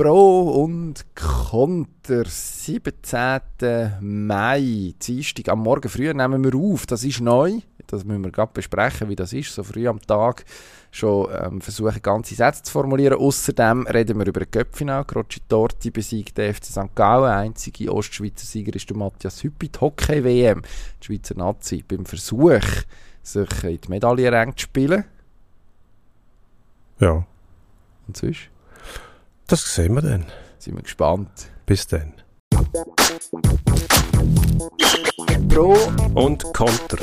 Pro und Konter. 17. Mai, Dienstag am Morgen früh nehmen wir auf. Das ist neu. Das müssen wir gerade besprechen, wie das ist. So früh am Tag schon ähm, versuchen, ganze Sätze zu formulieren. Außerdem reden wir über den Köpfinal. Grocci Torti besiegt den FC St. Gallen. Einzige Ostschweizer Sieger ist der Matthias Hüppi. Die Hockey-WM, die Schweizer Nazi, beim Versuch, sich in die Medaillenränge zu spielen. Ja. Und sonst? Das sehen wir dann. Sind wir gespannt. Bis dann. Pro und Konter.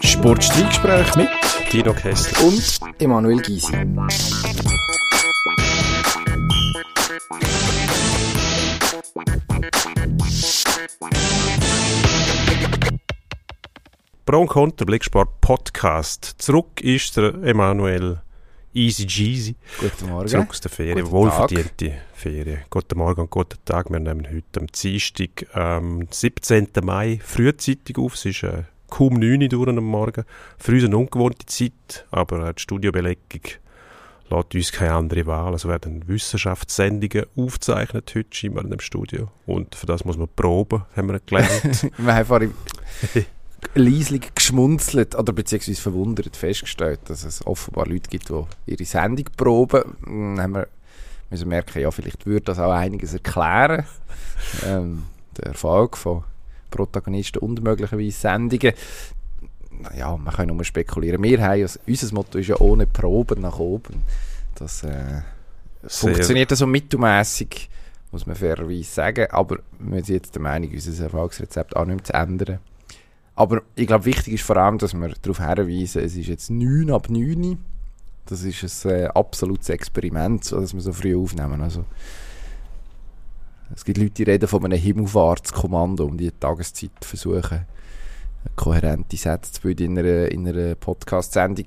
Sportstreitgespräch mit Dino Kessler und Emanuel Gysi. Pro und Konter Blicksport Podcast. Zurück ist der Emanuel Easy Jeezy. Guten Morgen. Zurück aus der Ferien. Guten Wohlverdiente Ferien. Guten Morgen und guten Tag. Wir nehmen heute am Dienstag, ähm, 17. Mai, frühzeitig auf. Es ist äh, kaum 9 Uhr durch am Morgen. Für uns eine ungewohnte Zeit, aber äh, die Studiobelegung lässt uns keine andere Wahl. Also werden Wissenschaftssendungen aufgezeichnet heute scheinbar in dem Studio. Und für das muss man proben, haben wir gelernt. Wir haben vorhin leislich geschmunzelt oder beziehungsweise verwundert festgestellt, dass es offenbar Leute gibt, die ihre Sendung proben. Dann haben wir müssen merken, ja, vielleicht würde das auch einiges erklären. ähm, der Erfolg von Protagonisten und möglicherweise Sendungen. Ja, man kann nur spekulieren. Wir haben, also, unser Motto ist ja ohne Proben nach oben. Das äh, funktioniert so mittelmäßig, muss man fairerweise sagen. Aber wir sind jetzt der Meinung, unser Erfolgsrezept auch nicht zu ändern. Aber ich glaube, wichtig ist vor allem, dass wir darauf hinweisen, es ist jetzt 9 ab 9. Das ist ein äh, absolutes Experiment, dass wir so früh aufnehmen. Also, es gibt Leute, die reden von einem Himmelfahrtskommando, um die Tageszeit versuchen, kohärente Sätze zu bilden in einer, in einer Podcast-Sendung.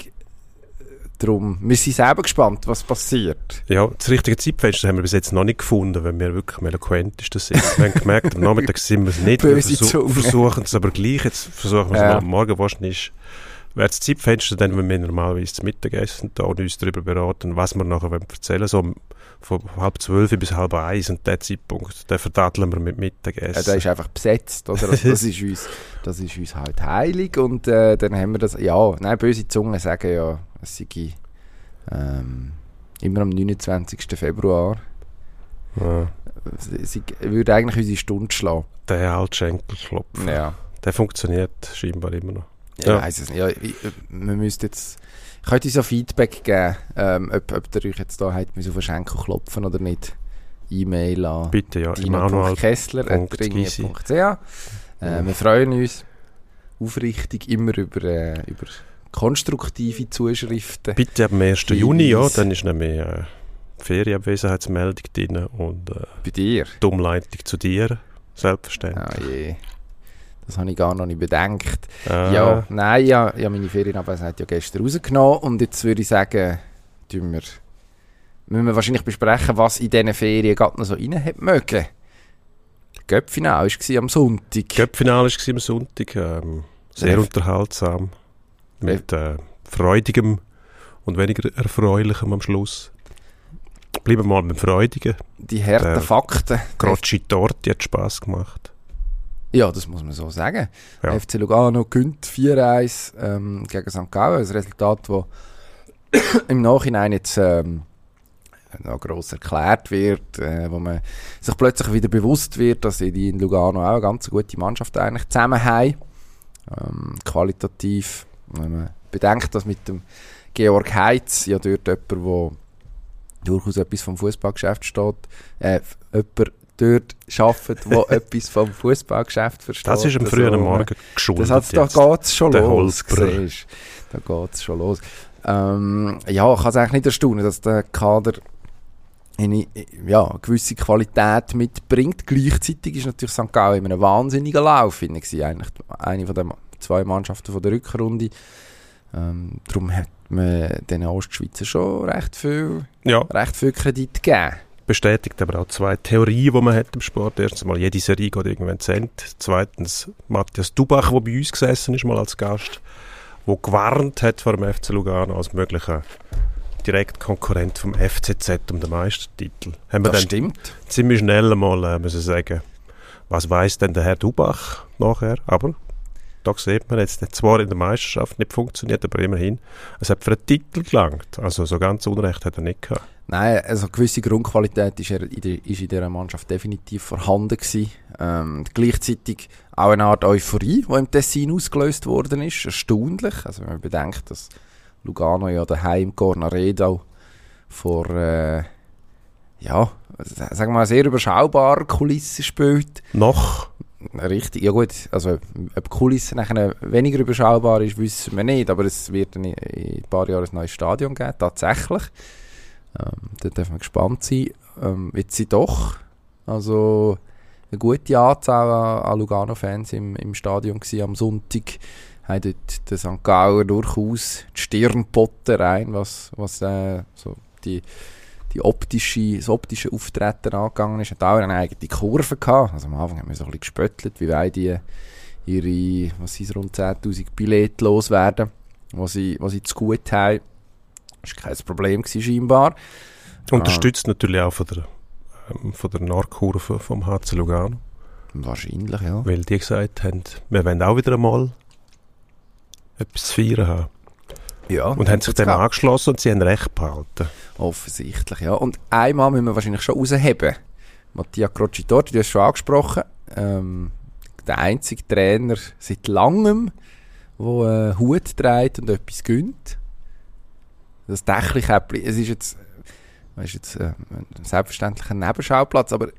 Darum, wir sind selber gespannt, was passiert. Ja, das richtige Zeitfenster haben wir bis jetzt noch nicht gefunden, wenn wir wirklich am eloquentesten sind. Wir haben gemerkt, am Nachmittag sind wir es nicht. Wir Böse versuch, Zunge. versuchen es aber gleich. Jetzt versuchen wir es Ja. mal am Morgen wahrscheinlich. Wäre das Zeitfenster dann, wenn wir normalerweise zum Mittagessen da und uns darüber beraten, was wir nachher wollen erzählen so um- von halb zwölf bis halb eins und der Zeitpunkt, den verdatteln wir mit Mittagessen. Ja, der ist einfach besetzt, oder? Also das, ist uns, das ist uns halt heilig und äh, dann haben wir das, ja, nein, böse Zungen sagen ja, es sei ähm, immer am 29. Februar. ja, sei- würde eigentlich unsere Stunde schlagen. der Altschenkelklopf, Ja. der funktioniert scheinbar immer noch. Ich Ja. weiss es nicht. Ja, ich, man müsste jetzt, ich könnte uns so Feedback geben, ähm, ob, ob ihr euch jetzt da habt, müssen auf den Schenkel klopfen oder nicht. E-Mail an Bitte, ja, dino.kessler.ringe.ch äh, Wir freuen uns aufrichtig immer über, äh, über konstruktive Zuschriften. Bitte ab dem 1. Juni, ja, Hinweis. dann ist nämlich äh, Ferienabwesenheitsmeldung drin und äh, Bei dir? die Umleitung zu dir, selbstverständlich. Ah je. Das habe ich gar noch nicht bedenkt. Ah, Ja, nein, ja, ja meine Ferienabwesenheit ja gestern rausgenommen und jetzt würde ich sagen, tun wir, müssen wir wahrscheinlich besprechen, was in diesen Ferien gerade noch so rein hat mögen. Göppfinal war am Sonntag. Cup-Finale war am Sonntag, ähm, sehr Ja. unterhaltsam, mit äh, freudigem und weniger erfreulichem am Schluss. Bleiben wir mal beim Freudigen. Die harten Fakten. Grocci Torti hat Spass gemacht. Ja, das muss man so sagen. Ja. FC Lugano gewinnt 4-1 ähm, gegen St. Gallen. Ein Resultat, das im Nachhinein jetzt ähm, noch gross erklärt wird, äh, wo man sich plötzlich wieder bewusst wird, dass die in Lugano auch eine ganz gute Mannschaft eigentlich zusammen haben. Ähm, qualitativ, wenn man bedenkt, dass mit dem Georg Heitz ja dort jemand, der durchaus etwas vom Fußballgeschäft steht, äh, jemand dort arbeitet, der etwas vom Fußballgeschäft versteht. Das ist am Also, frühen äh, Morgen geschuldet. das hat's, da jetzt. geht's schon los. Siehst. Da geht's schon los. Ähm, ja, ich kann es eigentlich nicht erstaunen, dass der Kader eine, ja, eine gewisse Qualität mitbringt. Gleichzeitig ist natürlich St. Gallen in einem wahnsinnigen Lauf finde ich, eigentlich eine von den zwei Mannschaften von der Rückrunde. Ähm, darum hat man den Ostschweizer schon recht viel, Ja, recht viel Kredit gegeben. Bestätigt aber auch zwei Theorien, die man hat im Sport. Erstens mal, jede Serie geht irgendwann zu Ende. Zweitens, Matthias Dubach, der bei uns gesessen ist, mal als Gast, der gewarnt hat vor dem FC Lugano als möglichen direkt Konkurrent vom FCZ um den Meistertitel. Haben wir Das dann stimmt. ziemlich schnell mal äh, müssen sagen, was weiß denn der Herr Dubach nachher? Aber da sieht man jetzt, zwar in der Meisterschaft nicht funktioniert, aber immerhin, es hat für einen Titel gelangt. Also so ganz Unrecht hat er nicht gehabt. Nein, also eine gewisse Grundqualität ist, er in dieser Mannschaft definitiv vorhanden gewesen. Ähm, gleichzeitig auch eine Art Euphorie, die im Tessin ausgelöst worden ist. Erstaunlich. Also wenn man bedenkt, dass Lugano ja daheim Cornaredo vor, äh, ja, sagen wir mal, sehr überschaubarer Kulisse spielt. Noch, Richtig, ja gut, also ob die Kulisse nachher weniger überschaubar ist, wissen wir nicht, aber es wird in ein paar Jahren ein neues Stadion geben, tatsächlich. Ähm, da dürfen wir gespannt sein. Ähm, jetzt sind doch also eine gute Anzahl an, an Lugano-Fans im, im Stadion gewesen am Sonntag. Haben dort den St. Gauer durchaus die Stirn geboten rein, was, was äh, so die die optische, das optische Auftreten angegangen ist, hat auch eine eigene Kurve gehabt. Also am Anfang haben wir so ein bisschen gespöttelt, wie weit die ihre, was sind rund 10'000 Billette loswerden, was sie, was sie zu gut haben. Das war kein Problem gewesen, scheinbar. unterstützt natürlich auch von der, ähm, von der Nordkurve vom HC Lugano, Wahrscheinlich, ja. weil die gesagt haben, wir wollen auch wieder einmal etwas zu feiern haben. ja Und haben sich dem gehabt. angeschlossen und sie haben recht behalten. Offensichtlich, ja. Und einmal müssen wir wahrscheinlich schon rausheben. Mattia Crocitorti, du hast es schon angesprochen, ähm, der einzige Trainer seit langem, der einen Hut trägt und etwas gönnt. Das Dächlikäppli, es ist jetzt, ist jetzt äh, selbstverständlich Nebenschauplatz, aber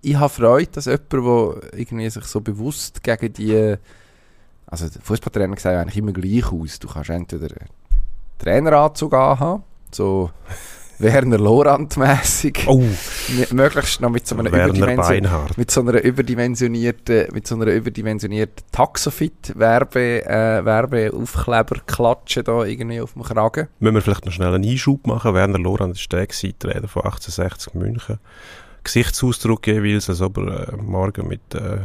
ich habe Freude, dass jemand, der irgendwie sich so bewusst gegen die, also Fußballtrainer sieht eigentlich immer gleich aus. Du kannst entweder Traineranzug anhaben, so Werner Lorand-mässig, Oh, möglichst noch mit so einer mit so einer überdimensionierten, mit so einer überdimensionierten Taxofit-Werbe, äh, Werbeaufkleber-Klatsche da irgendwie auf dem Kragen. Müssen wir vielleicht noch schnell einen Einschub machen. Werner Lorand ist der gewesen, Trainer von 1860 München. Gesichtsausdruck jeweils, als ob er äh, morgen mit äh,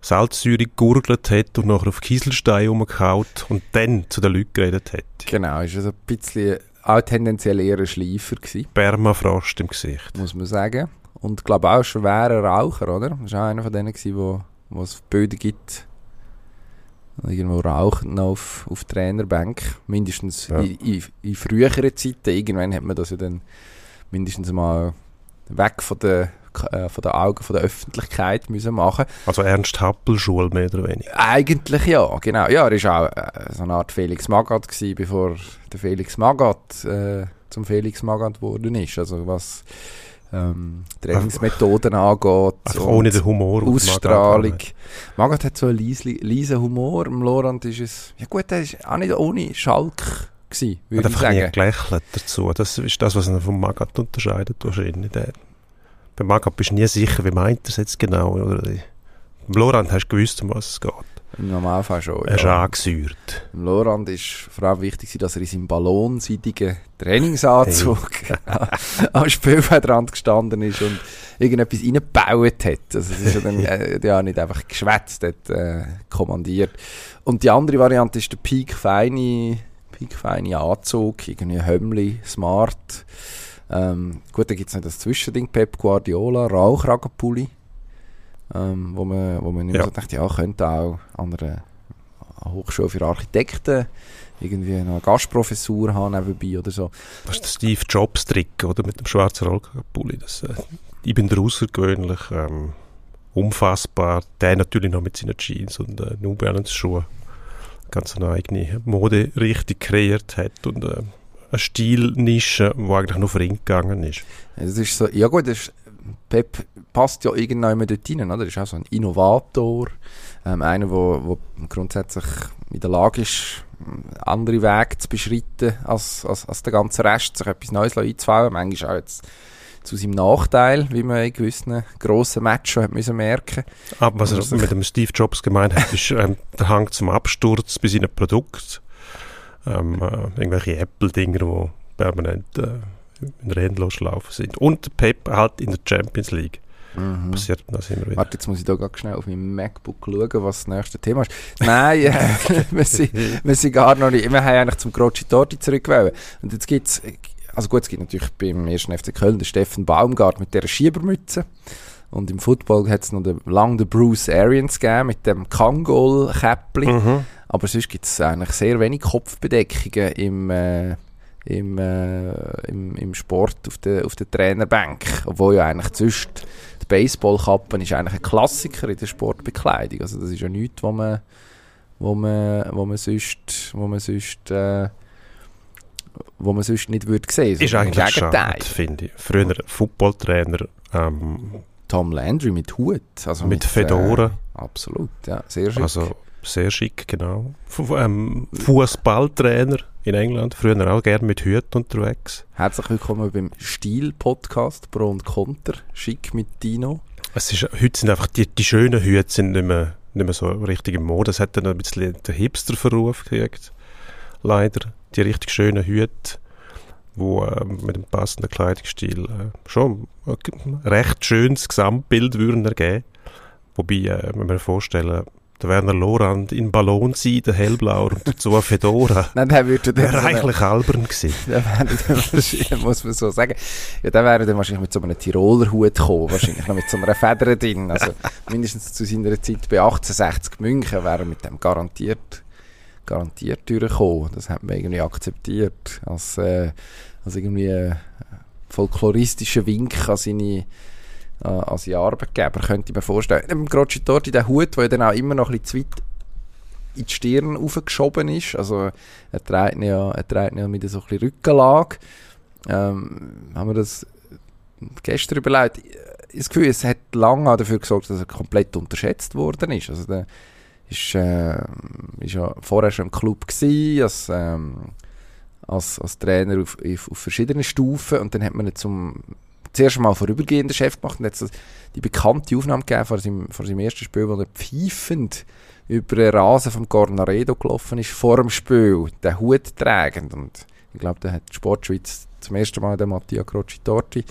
Salzsäure gegurgelt hat und nachher auf Kieselstein rumgehaut und dann zu den Leuten geredet hat. Genau, ist also ein bisschen auch tendenziell eher ein Schleifer gewesen, Permafrost im Gesicht. muss man sagen. Und ich glaube auch schwerer Raucher, oder? Das war auch einer von denen, gewesen, wo, wo es Böden gibt, irgendwo rauchen noch auf, auf Trainerbank. Mindestens Ja. in, in, in früheren Zeiten. Irgendwann hat man das ja dann mindestens mal weg von den, äh, von den Augen von der Öffentlichkeit müssen machen. Also Ernst Happel-Schule mehr oder weniger. Eigentlich ja, genau. Ja, er war auch äh, so eine Art Felix Magath, gewesen, bevor der Felix Magath äh, zum Felix Magath geworden ist. Also was ähm, Trainingsmethoden angeht. Einfach ohne den Humor. Ausstrahlung. Magath Magath hat so einen leisen, leisen Humor. Im Lorand ist es... Ja gut, er ist auch nicht ohne Schalk gewesen, Er hat einfach nie gelächelt dazu. Das ist das, was ihn vom Magath unterscheidet wahrscheinlich. Der, bei Magath bist du nie sicher, wie meint er es jetzt genau. Oder? Beim Lorand hast du gewusst, um was es geht. Im Normalfall schon, Er ist ja. angesäuert. Im Lorand ist vor allem wichtig, dass er in seinem ballonseitigen Trainingsanzug am Spielfeldrand gestanden ist und irgendetwas reingebaut hat. Also es ist ja dann äh, ja, nicht einfach geschwätzt, hat äh, kommandiert. Und die andere Variante ist der Peak feine, Peak feine Anzug, irgendwie Hömmli, smart. Ähm, gut, dann gibt es noch das Zwischending, Pep Guardiola, Rauchragenpulli. Ähm, wo man, wo man mehr Ja. so dachte, ja, könnte auch an einer Hochschule für Architekten irgendwie eine Gastprofessur haben nebenbei oder so. Das ist der Steve Jobs-Trick, oder? Mit dem schwarzen Rollkragenpulli. Äh, ich bin der außergewöhnlich, ähm, unfassbar. Der natürlich noch mit seinen Jeans und äh, New Balance-Schuhen ganz eine eigene Moderichtung kreiert hat und äh, eine Stilnische, die eigentlich nur für ihn gegangen ist. Es ist so, ja gut, das Pep passt ja irgendwann dort rein, oder? Er ist auch so ein Innovator, ähm, einer, wo, wo grundsätzlich in der Lage ist, andere Wege zu beschreiten als, als, als der ganze Rest, sich etwas Neues einzubauen. Manchmal auch jetzt zu seinem Nachteil, wie man in gewissen grossen Matches schon hat müssen merken Aber was er mit dem Steve Jobs gemeint hat, ist ähm, der Hang zum Absturz bei seinen Produkten. Ähm, äh, irgendwelche Apple-Dinger, die permanent äh, in der Endlosschlaufe sind. Und Pep halt in der Champions League. Mhm. Passiert das immer wieder. Warte, jetzt muss ich da ganz schnell auf meinem MacBook schauen, was das nächste Thema ist. Nein, äh, wir, sind, wir sind gar noch nicht. Wir haben eigentlich zum Grocci Torti zurückgewählt. Und jetzt gibt es, also gut, es gibt natürlich beim ersten FC Köln den Steffen Baumgart mit dieser Schiebermütze. Und im Football hat es noch den, lang den Bruce Arians gegeben mit dem Kangol-Käppli. Mhm. Aber sonst gibt es eigentlich sehr wenig Kopfbedeckungen im, äh, im, äh, im, im Sport auf der, auf der Trainerbank. Obwohl ja eigentlich sonst die Baseballkappe ist eigentlich ein Klassiker in der Sportbekleidung. Also das ist ja nichts, wo man, wo man, wo man sonst, wo man sonst, äh, wo man sonst nicht würde sehen. Ist sondern im eigentlich schade, finde ich. Früher Footballtrainer ähm, Tom Landry mit Hut. Also mit Fedora. Äh, absolut, ja, sehr schick. Also sehr schick, genau. Ähm, Fußballtrainer in England, früher auch gerne mit Hüten unterwegs. Herzlich willkommen beim Stil-Podcast Pro und Konter. Schick mit Dino. Es ist, heute sind einfach die, die schönen Hüte sind nicht mehr, nicht mehr so richtig im Mode. Es hat dann ein bisschen den Hipster-Verruf gekriegt. Leider. Die richtig schönen Hüte, wo ähm, mit dem passenden Kleidungsstil äh, schon ein recht schönes Gesamtbild würden ergeben. Wobei, äh, wenn wir uns vorstellen, der Werner Lorand in Ballon sein, der Hellblauer und dazu eine Fedora. Nein, der würde dann Wäre eigentlich albern gewesen. Der wäre dann wahrscheinlich, muss man so sagen. Ja, der wäre dann wahrscheinlich mit so einem Tiroler Hut gekommen, wahrscheinlich noch mit so einer Feder drin. Also mindestens zu seiner Zeit bei 1860 München wäre er mit dem garantiert, garantiert durchgekommen. Das hat man irgendwie akzeptiert als, äh, als irgendwie äh, folkloristischer Wink an seine äh, seine Arbeitgeber, könnte ich mir vorstellen. Im Grocci Torti, der Hut, der dann auch immer noch ein bisschen zu weit in die Stirn aufgeschoben ist. Also er trägt ihn ja, er trägt ja mit so ein bisschen Rückenlage. Ähm, haben wir das gestern überlegt. Das Gefühl, es hat lange dafür gesorgt, dass er komplett unterschätzt worden ist. Also der ist, äh, ist ja vorher schon im Club gewesen, als, ähm, als, als Trainer auf, auf, auf verschiedenen Stufen und dann hat man ihn zum zuerst mal vorübergehender Chef gemacht und hat die bekannte Aufnahme gegeben vor seinem, vor seinem ersten Spiel, wo er pfeifend über den Rasen vom Cornaredo gelaufen ist, vor dem Spiel, den Hut tragend. Und ich glaube, da hat die Sportschweiz zum ersten Mal den Mattia Crocci Torti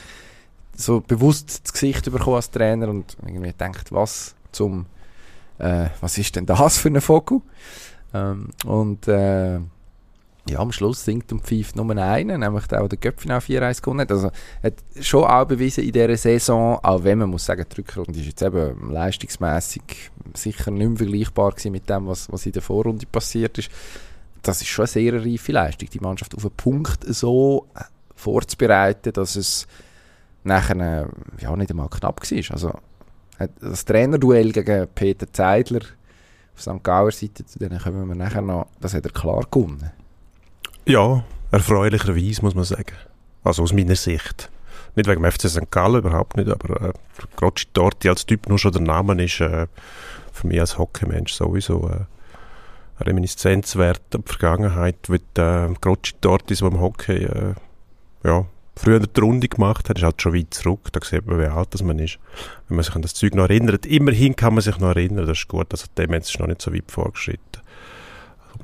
so bewusst das Gesicht bekommen als Trainer und irgendwie denkt, was zum, äh, was ist denn das für ein Vogel? Ähm, und äh, ja, am Schluss singt und pfeift nur einen, nämlich der, der den Göpfinau 4-1 gewonnen hat. Also hat schon auch bewiesen in dieser Saison, auch wenn man muss sagen, die Rückrunde ist jetzt eben leistungsmässig sicher nicht mehr vergleichbar gewesen mit dem, was, was in der Vorrunde passiert ist. Das ist schon eine sehr reife Leistung, die Mannschaft auf einen Punkt so vorzubereiten, dass es nachher äh, ja, nicht einmal knapp war. Also das Trainerduell gegen Peter Zeidler auf St. Gauer Seite, zu denen kommen wir nachher noch, das hat er klar gewonnen. Ja, erfreulicherweise muss man sagen. Also aus meiner Sicht. Nicht wegen dem FC St. Gallen, überhaupt nicht, aber äh, Grocci Torti als Typ, nur schon der Name ist äh, für mich als Hockeymensch sowieso äh, ein Reminiszenzwert an die Vergangenheit, weil äh, Grocci Torti so im Hockey äh, ja, früher die Runde gemacht hat, ist halt schon weit zurück, da sieht man, wie alt das man ist. Wenn man sich an das Zeug noch erinnert, immerhin kann man sich noch erinnern, das ist gut, also dem ist noch nicht so weit vorgeschritten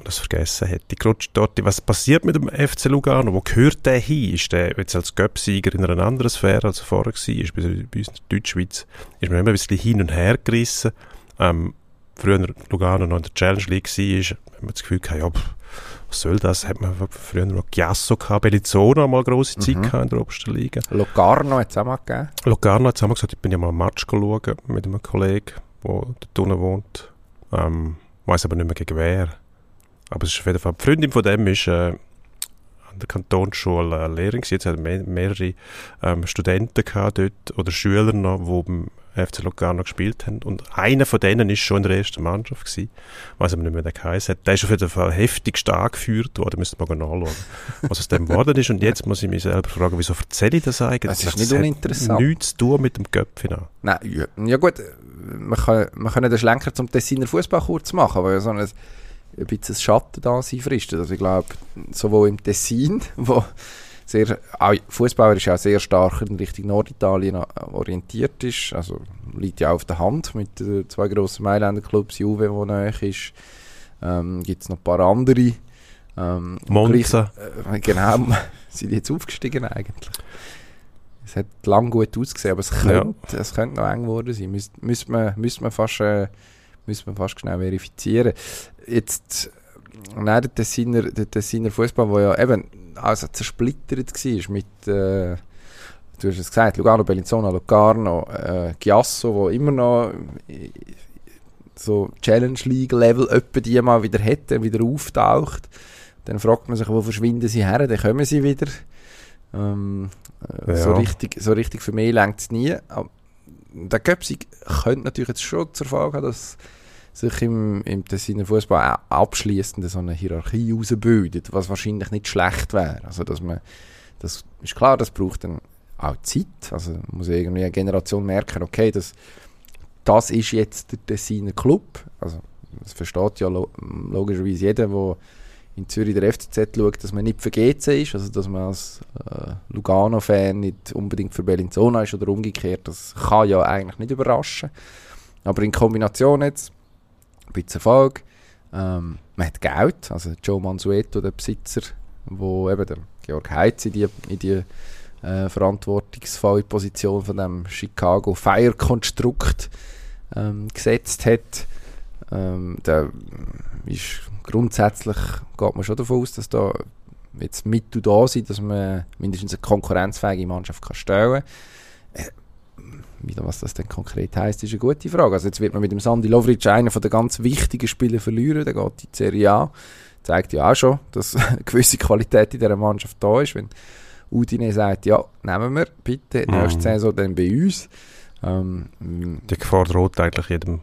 das vergessen hätte. Grutsch dort, was passiert mit dem FC Lugano? Wo gehört der hin? Ist der jetzt als Göpsieger in einer anderen Sphäre, als er vorher war? Ist bei, uns in der Deutschschweiz ist man immer ein bisschen hin und her gerissen. Ähm, früher Lugano noch in der Challenge League war, hat man das Gefühl gehabt, ja, was soll das? Hat man früher noch Giasso gehabt, Bellinzona mal grosse Zeit Mhm. in der obersten Liga. Locarno hat es auch mal gegeben. Locarno hat zusammen gesagt, ich bin ja mal einen Match mit einem Kollegen, der dort unten wohnt. Ähm, weiß aber nicht mehr gegen wer. Aber es ist auf jeden Fall, die Freundin von dem ist äh, an der Kantonsschule äh, Lehrerin. Jetzt hat mehr, mehrere ähm, Studenten gehabt dort, oder Schüler noch, die beim FC Locarno gespielt haben. Und einer von denen ist schon in der ersten Mannschaft gewesen. Weiß aber nicht mehr, der geheißen hat. Der ist auf jeden Fall heftig stark geführt worden. Müsste man mal nachschauen, was aus dem geworden ist. Und jetzt muss ich mich selber fragen, wieso erzähle ich das eigentlich? Es ist nicht hat uninteressant. nichts zu tun mit dem Göpfinal. Nein, ja, ja gut, man kann, man kann den Schlenker zum Tessiner Fußball kurz machen, weil so ein, ein bisschen Schatten da sein fristet. Also ich glaube, sowohl im Tessin, wo sehr, auch Fußballer ist ja sehr stark in Richtung Norditalien äh, orientiert ist, also liegt ja auch auf der Hand mit den zwei grossen Mailänder Clubs, Juve, wo nahe ist, ähm, gibt es noch ein paar andere. Ähm, Monza. Gleich, äh, genau, sind die jetzt aufgestiegen eigentlich? es hat lang gut ausgesehen, aber es könnte, ja. es könnte noch eng geworden sein. Müsste müsst man, müsst man, fast, äh, müsst man fast genau verifizieren. Jetzt, nein, der Tessiner, der Tessiner Fußball, der ja eben also zersplittert war mit, äh, du hast es gesagt, Lugano, Bellinzona, Locarno, äh, Giasso, wo immer noch so Challenge League Level etwa die mal wieder hätte, wieder auftaucht. Dann fragt man sich, wo verschwinden sie her? Dann kommen sie wieder. Ähm, äh, ja. so, richtig, so richtig für mich längt es nie. Der Köpsig könnte natürlich jetzt schon zur Folge haben, dass sich im, im Tessiner Fußball abschließend so eine Hierarchie herausbildet, was wahrscheinlich nicht schlecht wäre. Also, dass man, das ist klar, das braucht dann auch Zeit. Also, muss irgendwie eine Generation merken, okay, das, das ist jetzt der Tessiner Club. Also, das versteht ja logischerweise jeder, der in Zürich der FCZ schaut, dass man nicht für GC ist, also dass man als äh, Lugano-Fan nicht unbedingt für Bellinzona ist oder umgekehrt, das kann ja eigentlich nicht überraschen. Aber in Kombination jetzt, ein bisschen Erfolg, ähm, man hat Geld, also Joe Mansueto, der Besitzer, wo eben der Georg Heitz in die, in die äh, verantwortungsvolle Position von dem Chicago Fire Konstrukt ähm, gesetzt hat, ähm, der ist grundsätzlich geht man schon davon aus, dass da jetzt Mittel da sind, dass man mindestens eine konkurrenzfähige Mannschaft kann stellen kann. Äh, was das denn konkret heisst, ist eine gute Frage. Also jetzt wird man mit dem Sandy Lovric einen von den ganz wichtigen Spieler verlieren, der geht in die Serie A. Zeigt ja auch schon, dass eine gewisse Qualität in dieser Mannschaft da ist. Wenn Udine sagt, ja, nehmen wir bitte, mhm. nächste Saison dann bei uns. Ähm, die Gefahr droht eigentlich jedem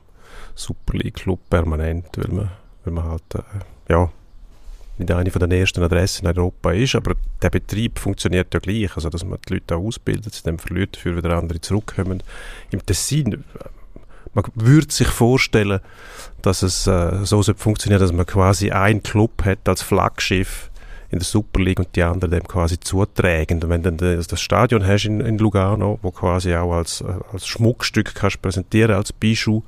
Super League Club permanent, weil man weil man halt, äh, ja, nicht eine von den ersten Adressen in Europa ist, aber der Betrieb funktioniert ja gleich, also dass man die Leute auch ausbildet, dann verliert dafür wieder andere zurückkommen. Im Tessin, äh, man würde sich vorstellen, dass es äh, so funktioniert, dass man quasi einen Club hat als Flaggschiff in der Super League und die anderen dem quasi zutragen. Und wenn du dann das Stadion hast in, in Lugano, wo quasi auch als, äh, als Schmuckstück kannst präsentieren, als Bijou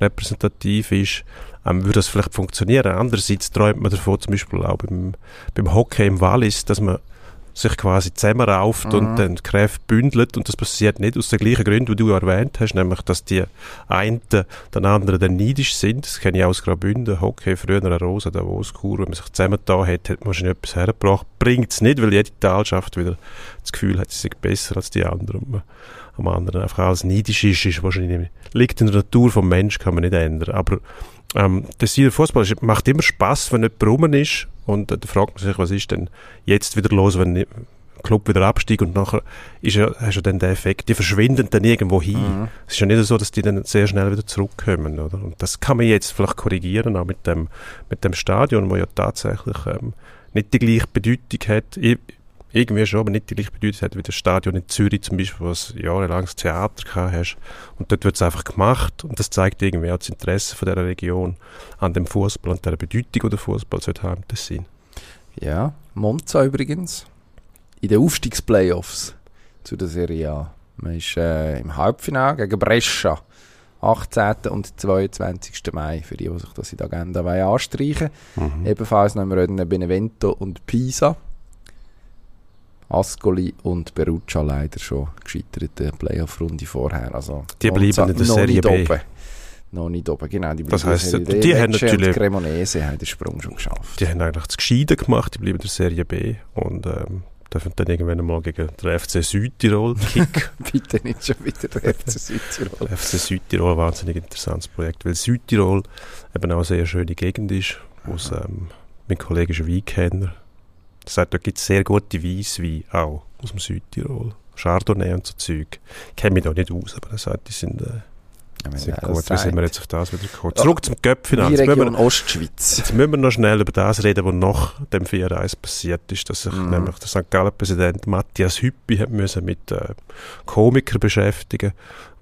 repräsentativ ist, ähm, würde das vielleicht funktionieren. Andererseits träumt man davon, zum Beispiel auch beim, beim Hockey im Wallis, dass man sich quasi zusammenrauft mhm. und dann Kräfte bündelt und das passiert nicht aus den gleichen Gründen, die du erwähnt hast, nämlich, dass die einen den anderen dann neidisch sind. Das kenne ich aus Graubünden, Hockey, früher eine Rosa, der Davos-Kur, wenn man sich zusammengetan hat, hat man schon etwas hergebracht. Bringt es nicht, weil jede Talschaft wieder das Gefühl hat, sie sei besser als die anderen am anderen einfach alles neidisch ist, ist wahrscheinlich, liegt in der Natur vom Mensch, kann man nicht ändern. Aber ähm, das Fußball macht immer Spaß, wenn jemand rum ist und äh, da fragt man sich, was ist denn jetzt wieder los, wenn der Club wieder absteigt und nachher ist ja, hast du dann den Effekt, die verschwinden dann irgendwo hin. Mhm. Es ist ja nicht so, dass die dann sehr schnell wieder zurückkommen, oder? Und das kann man jetzt vielleicht korrigieren, auch mit dem, mit dem Stadion, wo ja tatsächlich ähm, nicht die gleiche Bedeutung hat. Ich, irgendwie schon, aber nicht die gleiche Bedeutung hat wie das Stadion in Zürich zum Beispiel, wo es jahrelang das Theater gehabt hast. Und dort wird es einfach gemacht und das zeigt irgendwie auch das Interesse von dieser Region an dem Fußball und der Bedeutung, die der Fußball sollte haben, das sein. Ja, Monza übrigens, in den Aufstiegsplayoffs zu der Serie A. Man ist äh, im Halbfinale gegen Brescia. 18. und 22. Mai, für die, die sich das in der Agenda anstreichen wollen. Mhm. Ebenfalls im Rennen Benevento und Pisa. Ascoli und Perugia leider schon gescheitert in der Playoff-Runde vorher. Also die bleiben in der Serie B. Oben. Noch nicht oben, genau. Die das heisst, die, die haben natürlich... Cremonese haben den Sprung schon geschafft. Die haben eigentlich das Gescheide gemacht, die bleiben in der Serie B und ähm, dürfen dann irgendwann mal gegen den FC Südtirol kicken. Bitte nicht schon wieder der FC Südtirol. Der FC Südtirol, wahnsinnig interessantes Projekt, weil Südtirol eben auch eine sehr schöne Gegend ist, wo ähm, mein Kollege ist ein Weinkenner, er sagt, da gibt es sehr gute Weissweine auch aus dem Südtirol. Chardonnay und so Zeug. Ich kenne mich da nicht aus, aber er sagt, die sind... Äh, ja, sehr gut, wie sind wir jetzt auf das wieder gekommen? Zurück zum Göppfinale. Die Region Ostschweiz. Jetzt müssen wir noch schnell über das reden, was nach dem 4-1 passiert ist, dass sich mm. nämlich der St. Gallen-Präsident Matthias Hüppi hat müssen mit äh, Komikern beschäftigen,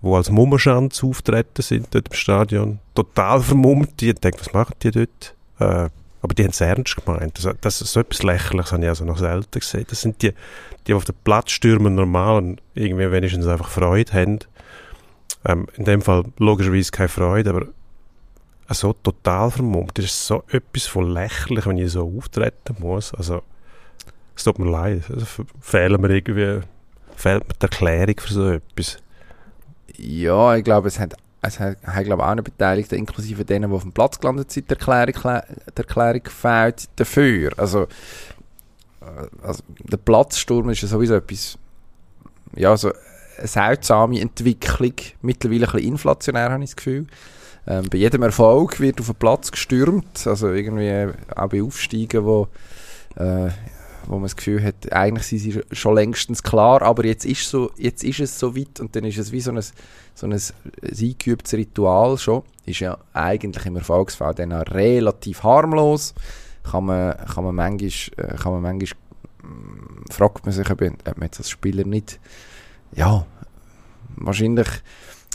die als Mummenschanz auftreten sind dort im Stadion. Total vermummt. Die denken, was machen die dort? Äh, aber die haben es ernst gemeint. Das, das so etwas Lächerliches, habe ich also noch selten gesehen. Das sind die, die auf den Platz stürmen normal und irgendwie wenigstens einfach Freude haben. Ähm, in dem Fall logischerweise keine Freude, aber so total vermummt. Das ist so etwas von lächerlich, wenn ich so auftreten muss. Also, es tut mir leid. Also, fehlen mir irgendwie fehlt mir die Erklärung für so etwas. Ja, ich glaube, es hat, es hat glaube auch eine Beteiligte, inklusive denen, die auf dem Platz gelandet sind, die Erklärung, die fehlt dafür. Also, äh, also der Platzsturm ist ja sowieso etwas, ja, so eine seltsame Entwicklung, mittlerweile ein bisschen inflationär, habe ich das Gefühl. Ähm, bei jedem Erfolg wird auf den Platz gestürmt, also irgendwie auch bei Aufsteigen, wo, äh, wo man das Gefühl hat, eigentlich sind sie schon längstens klar, aber jetzt ist, so, jetzt ist es so weit und dann ist es wie so ein, so ein, eingeübtes Ritual schon. Ist ja eigentlich im Erfolgsfall dann auch relativ harmlos. Kann man, kann man manchmal, äh, kann man manchmal mm, fragt man sich, ob man jetzt als Spieler nicht, ja, wahrscheinlich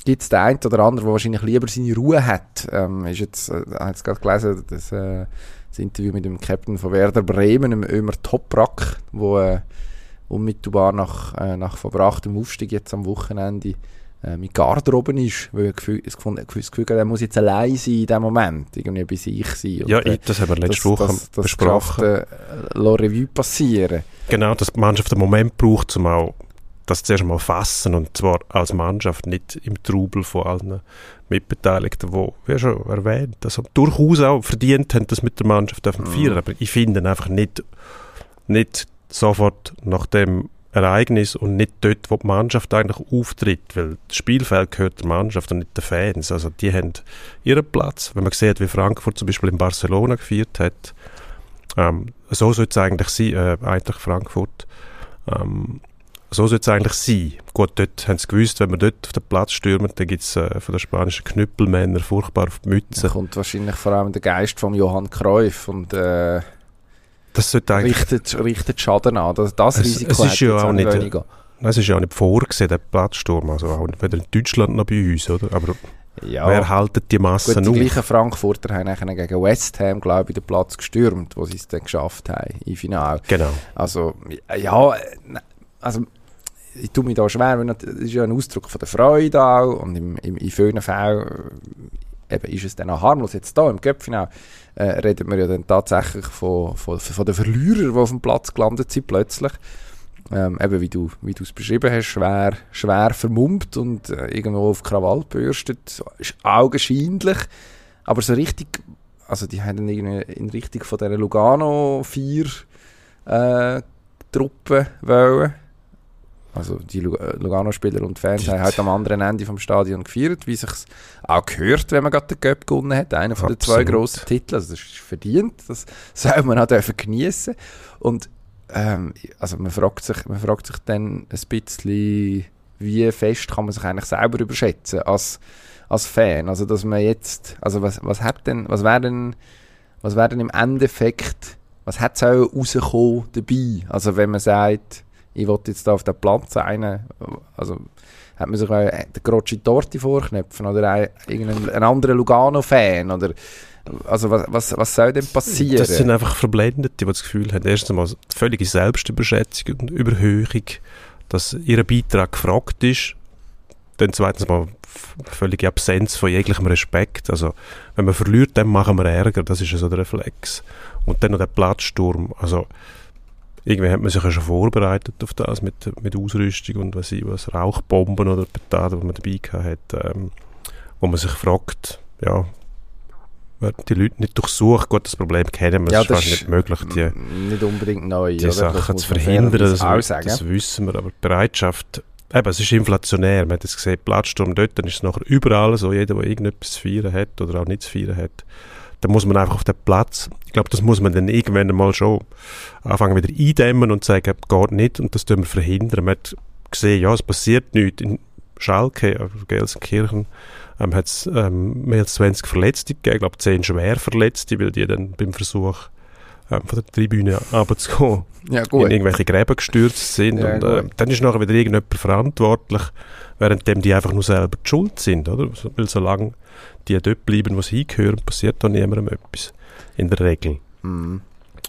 gibt es den einen oder anderen, der wahrscheinlich lieber seine Ruhe hat. Ähm, ist jetzt, äh, habe jetzt gerade gelesen, das, äh, das Interview mit dem Captain von Werder Bremen, dem Ömer Toprak, wo äh, unmittelbar nach, äh, nach verbrachtem Aufstieg jetzt am Wochenende äh, mit Garderoben ist, weil er Gefühl, das Gefühl, das Gefühl er muss jetzt allein sein in dem Moment, irgendwie bei sich sein. Und, ja, äh, das haben wir letzte Woche das, das besprochen. Das äh, Revue passieren. Genau, dass die Mannschaft einen Moment braucht, um auch das zuerst mal fassen und zwar als Mannschaft, nicht im Trubel von allen Mitbeteiligten, die, wie schon erwähnt, also durchaus auch verdient haben, das mit der Mannschaft zu feiern. Mhm. Aber ich finde einfach nicht, nicht sofort nach dem Ereignis und nicht dort, wo die Mannschaft eigentlich auftritt, weil das Spielfeld gehört der Mannschaft und nicht den Fans. Also die haben ihren Platz. Wenn man sieht, wie Frankfurt zum Beispiel in Barcelona gefeiert hat, ähm, so sollte es eigentlich sein, äh, eigentlich Frankfurt. Ähm, so sollte es eigentlich sein. Gut, dort haben sie gewusst, wenn wir dort auf den Platz stürmen, dann gibt es äh, von den spanischen Knüppelmännern furchtbar auf die Mütze. Da kommt wahrscheinlich vor allem der Geist von Johann Cruyff und äh, das sollte richtet, richtet Schaden an. Das, das es, Risiko es ist ja auch nicht, weniger. Es ist ja auch nicht vorgesehen, der Platzsturm, also auch weder in Deutschland noch bei uns, oder? Aber ja. wer haltet die Masse Gut, Die gleichen Frankfurter haben gegen West Ham, glaube ich, den Platz gestürmt, wo sie es dann geschafft haben, im Finale. Genau. Also, ja, also ich tue mich da schwer, weil das ist ja ein Ausdruck von der Freude auch und im, im, in vielen Fällen äh, eben ist es dann auch harmlos. Jetzt hier im Köpfinau äh, reden wir ja dann tatsächlich von, von, von den Verlierern, die auf dem Platz gelandet sind plötzlich. Ähm, eben wie du wie es beschrieben hast, schwer, schwer vermummt und äh, irgendwo auf Krawall bürstet, ist augenscheinlich, aber so richtig, also die haben dann irgendwie in Richtung von dieser Lugano 4 äh, Truppe wollen also die äh, Lugano-Spieler und Fans haben halt am anderen Ende vom Stadion gefeiert, wie sich auch gehört, wenn man gerade den Cup gewonnen hat. Einer von den zwei grossen Titeln. Also das ist verdient. Das soll man auch dürfen geniessen. Und ähm, also man fragt, sich, man fragt sich dann ein bisschen, wie fest kann man sich eigentlich selber überschätzen als, als Fan. Also dass man jetzt, also was, was hat denn, was wäre denn, was wäre denn im Endeffekt, was hat es auch rausgekommen dabei? Also wenn man sagt, ich wollte jetzt da auf den Platz einen, also hat man sich den Grocci Torti vorknöpfen oder ein, irgendeinen anderen Lugano-Fan oder also was, was, was soll denn passieren? Das sind einfach Verblendete, die das Gefühl haben, erstens einmal völlige Selbstüberschätzung und Überhöhung, dass ihr Beitrag gefragt ist, dann zweitens mal völlige Absenz von jeglichem Respekt, also wenn man verliert, dann machen wir Ärger, das ist so der Reflex. Und dann noch der Platzsturm, also irgendwie hat man sich ja schon vorbereitet auf das mit, mit Ausrüstung und was, ich, was Rauchbomben oder Petaden, die man dabei hat, ähm, wo man sich fragt, ja, werden die Leute nicht durchsucht? Gut, das Problem kennen wir, ja, es ist nicht möglich, die, nicht unbedingt neu, die Sachen zu verhindern, das, das, das wissen wir, aber die Bereitschaft, eben, es ist inflationär, man hat es gesehen, Platzsturm dort, dann ist es nachher überall so, jeder, der irgendetwas zu feiern hat oder auch nicht zu feiern hat, da muss man einfach auf den Platz, ich glaube, das muss man dann irgendwann mal schon anfangen wieder eindämmen und sagen, geht nicht und das tun wir verhindern. Man hat gesehen, ja, es passiert nichts. In Schalke, also Gelsenkirchen, ähm, hat es ähm, mehr als 20 Verletzte gegeben, ich glaube 10 schwer Verletzte, weil die dann beim Versuch ähm, von der Tribüne runterzukommen ja, gut. in irgendwelche Gräben gestürzt sind. Ja, und äh, dann ist nachher wieder irgendjemand verantwortlich, während die einfach nur selber die schuld sind, oder? Weil solange die dort bleiben, wo sie hingehören, passiert da niemandem etwas. In der Regel. Mhm.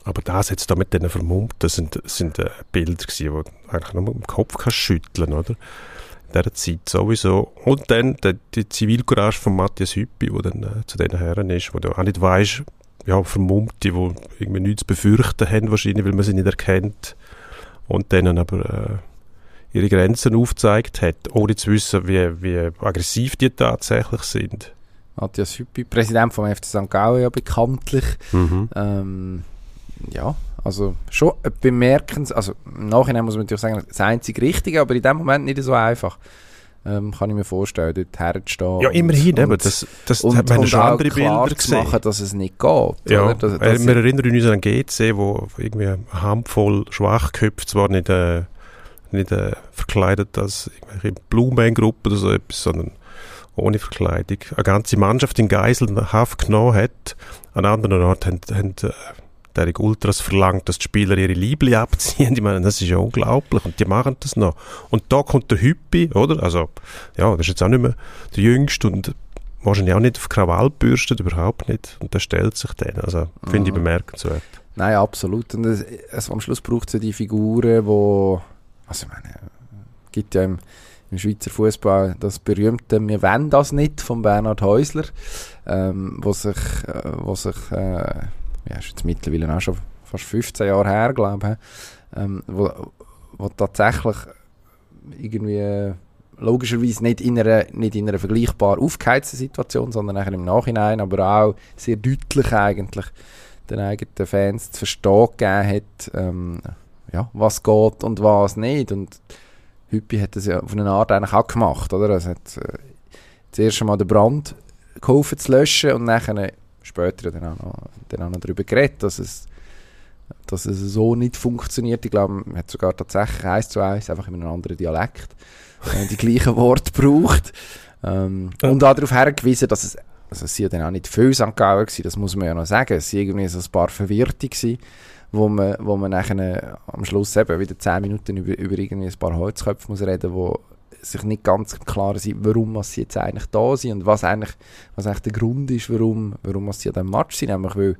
Aber das jetzt da mit diesen Vermummten sind, sind äh, Bilder gewesen, die du eigentlich nur mit dem Kopf kannst schütteln, oder? In dieser Zeit sowieso. Und dann die, die Zivilcourage von Matthias Hüppi, der dann äh, zu diesen Herren ist, wo du auch nicht weißt, ja, Vermummte, die irgendwie nichts zu befürchten haben, wahrscheinlich, weil man sie nicht erkennt. Und denen aber ihre Grenzen aufgezeigt hat, ohne zu wissen, wie, wie aggressiv die tatsächlich sind. Matthias Hüppi, Präsident vom FC St. Gallen ja bekanntlich. Mhm. Ähm, ja, also schon bemerkens, also im Nachhinein muss man natürlich sagen, das einzig Richtige, aber in dem Moment nicht so einfach. Ähm, kann ich mir vorstellen, dort herzustehen. Ja, immerhin, und, eben, das, das und, hat man und schon andere Bilder gesehen. machen, dass es nicht geht. Ja, oder? Dass, äh, dass wir erinnern uns an GC, wo irgendwie eine Handvoll Schwachköpfe zwar nicht, äh, nicht äh, verkleidet als irgendwelche Blumengruppe oder so etwas, sondern ohne Verkleidung, eine ganze Mannschaft in Geiselhaft genommen hat. An anderen Orten haben, haben äh, derige Ultras verlangt, dass die Spieler ihre Liebli abziehen. Ich meine, das ist ja unglaublich. Und die machen das noch. Und da kommt der Hüppi, oder? Also, ja, das ist jetzt auch nicht mehr der Jüngste und wahrscheinlich auch nicht auf Krawall bürstet, überhaupt nicht. Und der stellt sich dann. Also, finde ich Mhm. bemerkenswert. Nein, absolut. Und es, es, am Schluss braucht es ja die Figuren, wo also ich meine, es gibt ja im, im Schweizer Fußball das berühmte «Wir wollen das nicht» von Bernhard Häusler, ähm, wo sich, äh, wo sich äh, ja, ist jetzt mittlerweile auch schon fast 15 Jahre her, glaube ich, ähm, wo, wo tatsächlich irgendwie äh, logischerweise nicht in einer, nicht in einer vergleichbar aufgeheizten Situation, sondern nachher im Nachhinein, aber auch sehr deutlich eigentlich den eigenen Fans zu verstehen gegeben hat, ähm, ja, was geht und was nicht. Und Hüppi hat das ja auf eine Art eigentlich auch gemacht, oder? Es hat äh, zuerst einmal den Brand geholfen zu löschen und nachher später dann auch noch, dann auch noch darüber geredet, dass es, dass es so nicht funktioniert. Ich glaube, man hat sogar tatsächlich eins zu eins, einfach in einem anderen Dialekt, äh, die gleichen Worte braucht. Ähm, Ja. Und auch darauf hergewiesen, dass es, also es sind ja dann auch nicht viel St. Gauer gewesen, das muss man ja noch sagen. Es waren irgendwie so ein paar Verwirrte gewesen, wo man, wo man nachher am Schluss eben wieder 10 Minuten über, über irgendwie ein paar Holzköpfe muss reden, wo sich nicht ganz klar sind, warum sie jetzt eigentlich da sind und was eigentlich, was eigentlich der Grund ist, warum, warum sie an diesem Match sind. Nämlich, weil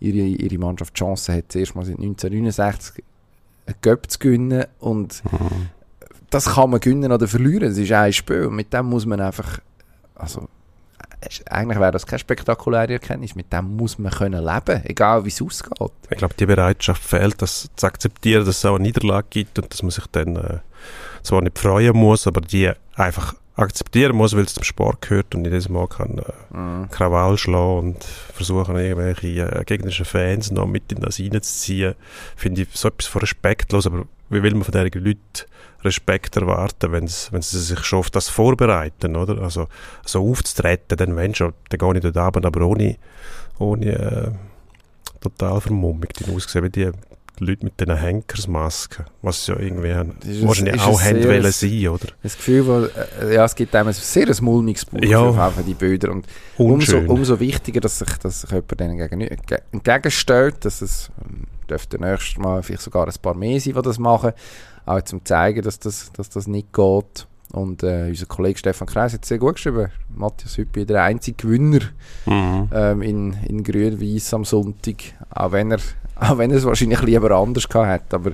ihre, ihre Mannschaft die Chance hat, zuerst mal seit 1969 einen Cup zu gewinnen und das kann man gewinnen oder verlieren. Es ist ein Spiel und mit dem muss man einfach, also eigentlich wäre das keine spektakuläre Erkenntnis, mit dem muss man können leben, egal wie es ausgeht. Ich glaube, die Bereitschaft fehlt, das zu akzeptieren, dass es auch eine Niederlage gibt und dass man sich dann äh, zwar nicht freuen muss, aber die einfach akzeptieren muss, weil es zum Sport gehört und nicht jedes Mal kann äh, Krawall schlagen und versuchen, irgendwelche äh, gegnerischen Fans noch mit in das reinzuziehen, finde ich so etwas von respektlos, aber wie will man von diesen Leuten Respekt erwarten, wenn sie sich schon auf das vorbereiten, oder? Also, so aufzutreten, dann wenn schon, dann gehe ich dort Abend, aber ohne, ohne äh, total vermummigt ausgesehen, wie die Leute mit diesen Henkersmasken, was ja irgendwie ist ein- wahrscheinlich ist auch haben wollen sein, oder? Das Gefühl, wo, äh, ja, es gibt einem ein sehr ein mulmiges Buch Ja. auf die Bilder und umso, Unschön. umso wichtiger, dass sich, dass sich jemand denen gegen, ge- entgegenstellt, dass es ähm, dürfte nächstes Mal vielleicht sogar ein paar mehr sein, die das machen, auch zum zeigen, dass das, dass das nicht geht. Und äh, unser Kollege Stefan Kreis hat es sehr gut geschrieben. Matthias Hüppi, der einzige Gewinner Mhm. ähm, in, in Grün-Weiß am Sonntag, auch wenn er auch wenn er es wahrscheinlich lieber anders gehabt hat, aber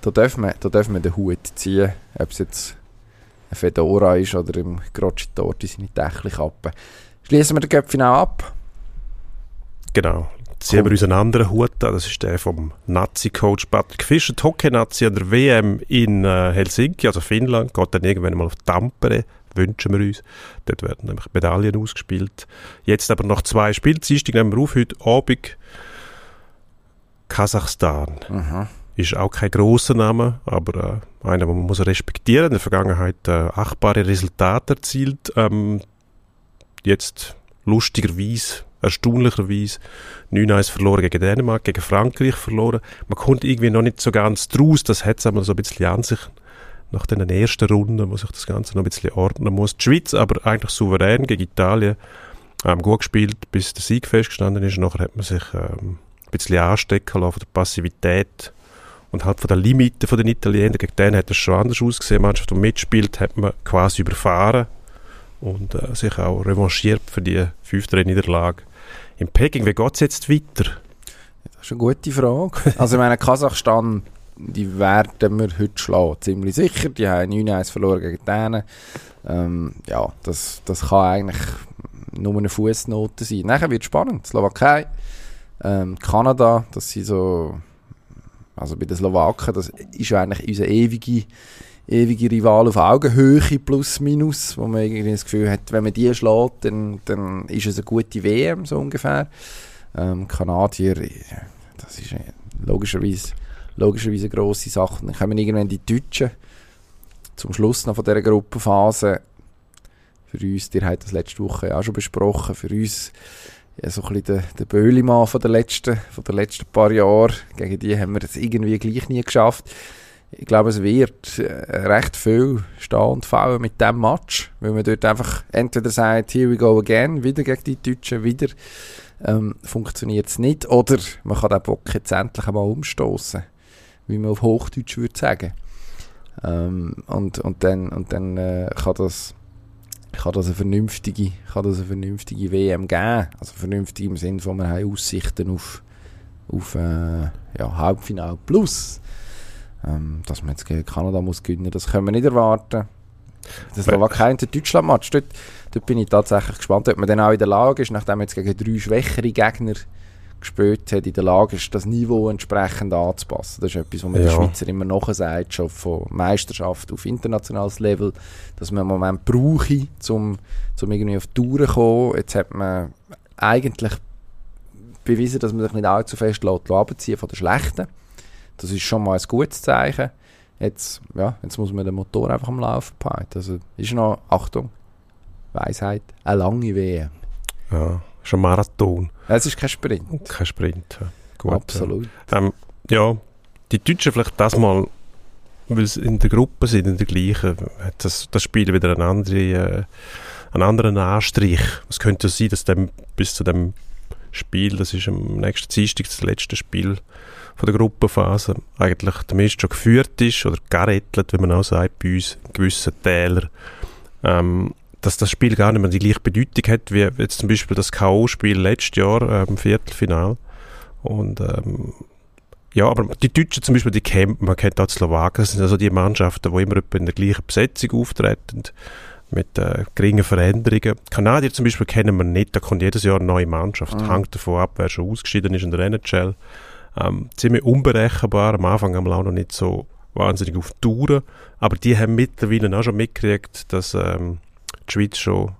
da dürfen wir, da dürfen wir den Hut ziehen, ob es jetzt ein Fedora ist oder im Grotschitort seine Dächelkappe. Schließen wir den Köpfchen auch ab. Genau. Ziehen wir uns einen anderen Hut an, das ist der vom Nazi-Coach Patrick Fischer, die Hockey-Nazi an der WM in äh, Helsinki, also Finnland, geht dann irgendwann mal auf Tampere, wünschen wir uns. Dort werden nämlich Medaillen ausgespielt. Jetzt aber noch zwei Dienstag nehmen wir auf, heute Abend Kasachstan. Mhm. Ist auch kein grosser Name, aber äh, einer, den man muss respektieren. In der Vergangenheit äh, achtbare Resultate erzielt. Ähm, jetzt lustigerweise, erstaunlicherweise 9-1 verloren gegen Dänemark, gegen Frankreich verloren. Man kommt irgendwie noch nicht so ganz draus. Das hat es einmal so ein bisschen an sich. Nach den ersten Runden, wo sich das Ganze noch ein bisschen ordnen muss. Die Schweiz aber eigentlich souverän gegen Italien ähm, gut gespielt, bis der Sieg festgestanden ist. Nachher hat man sich ähm, ein bisschen anstecken lassen von der Passivität und halt von den Limiten von den Italienern. Gegen den hat es schon anders ausgesehen. Die Mannschaft, die mitspielt, hat man quasi überfahren und äh, sich auch revanchiert für die fünfte Niederlage in Peking. Wie geht es jetzt weiter? Das ist eine gute Frage. Also ich meine, Kasachstan, die werden wir heute schlagen, ziemlich sicher. Die haben 9-1 verloren gegen denen. Ähm, ja, das, das kann eigentlich nur eine Fußnote sein. Nachher wird es spannend. Slowakei, ähm, Kanada, das sind so, also bei den Slowaken, das ist ja eigentlich unser ewige, ewige Rival auf Augenhöhe plus minus, wo man irgendwie das Gefühl hat, wenn man die schlägt, dann, dann ist es eine gute WM, so ungefähr. Ähm, Kanadier, das ist logischerweise, logischerweise eine grosse Sache. Dann kommen irgendwann die Deutschen zum Schluss noch von dieser Gruppenphase. Für uns, ihr habt das letzte Woche auch schon besprochen, für uns ja, so ein bisschen der, der Böhlimann von der letzten, von der letzten paar Jahre. Gegen die haben wir es irgendwie gleich nie geschafft ich glaube, es wird äh, recht viel stehen und fallen mit diesem Match, weil man dort einfach entweder sagt, here we go again, wieder gegen die Deutschen, wieder ähm, funktioniert es nicht, oder man kann den Bock jetzt endlich einmal umstoßen, wie man auf Hochdeutsch würde sagen. Ähm, und, und dann, und dann äh, kann das kann das eine vernünftige, kann das eine vernünftige WM geben. Also vernünftig im Sinne von, wir haben Aussichten auf, auf äh, ja, Halbfinale plus. Ähm, dass man jetzt gegen Kanada muss gewinnen, das können wir nicht erwarten. Das Slowakei und der Deutschland-Match, dort, dort bin ich tatsächlich gespannt, ob man dann auch in der Lage ist, nachdem jetzt gegen drei schwächere Gegner gespielt hat, in der Lage ist, das Niveau entsprechend anzupassen. Das ist etwas, was man ja. den Schweizer immer nachher sagt, schon von Meisterschaft auf internationales Level, dass man einen Moment brauche, um, um irgendwie auf die Tour zu kommen. Jetzt hat man eigentlich bewiesen, dass man sich nicht allzu fest abziehen von den Schlechten. Das ist schon mal ein gutes Zeichen. Jetzt, ja, jetzt muss man den Motor einfach am Laufen behalten. Also ist noch, Achtung, Weisheit, eine lange Wehe. Ja, ist ein Marathon. Es ist kein Sprint. Kein Sprint. Gut, Absolut. Ja. Ähm, ja, die Deutschen vielleicht das mal, weil sie in der Gruppe sind, in der gleichen, hat das, das Spiel wieder eine andere, äh, einen anderen Anstrich. Es könnte sein, dass dem, bis zu dem Spiel, das ist am nächsten Dienstag das letzte Spiel von der Gruppenphase, eigentlich Mist schon geführt ist oder gerettelt, wie man auch sagt, bei uns in gewissen Tälern. Ähm, dass das Spiel gar nicht mehr die gleiche Bedeutung hat, wie jetzt zum Beispiel das K.O.-Spiel letztes Jahr im Viertelfinal. Und ähm, ja, aber die Deutschen zum Beispiel, die kennt man, kennt auch die Slowaken, das sind also die Mannschaften, die immer in der gleichen Besetzung auftreten mit äh, geringen Veränderungen. Kanadier zum Beispiel kennen wir nicht, da kommt jedes Jahr eine neue Mannschaft. Mhm. Hängt davon ab, wer schon ausgeschieden ist in der NHL. Ähm, ziemlich unberechenbar, am Anfang haben wir auch noch nicht so wahnsinnig auf Touren, aber die haben mittlerweile auch schon mitgekriegt, dass ähm, die Schweiz schon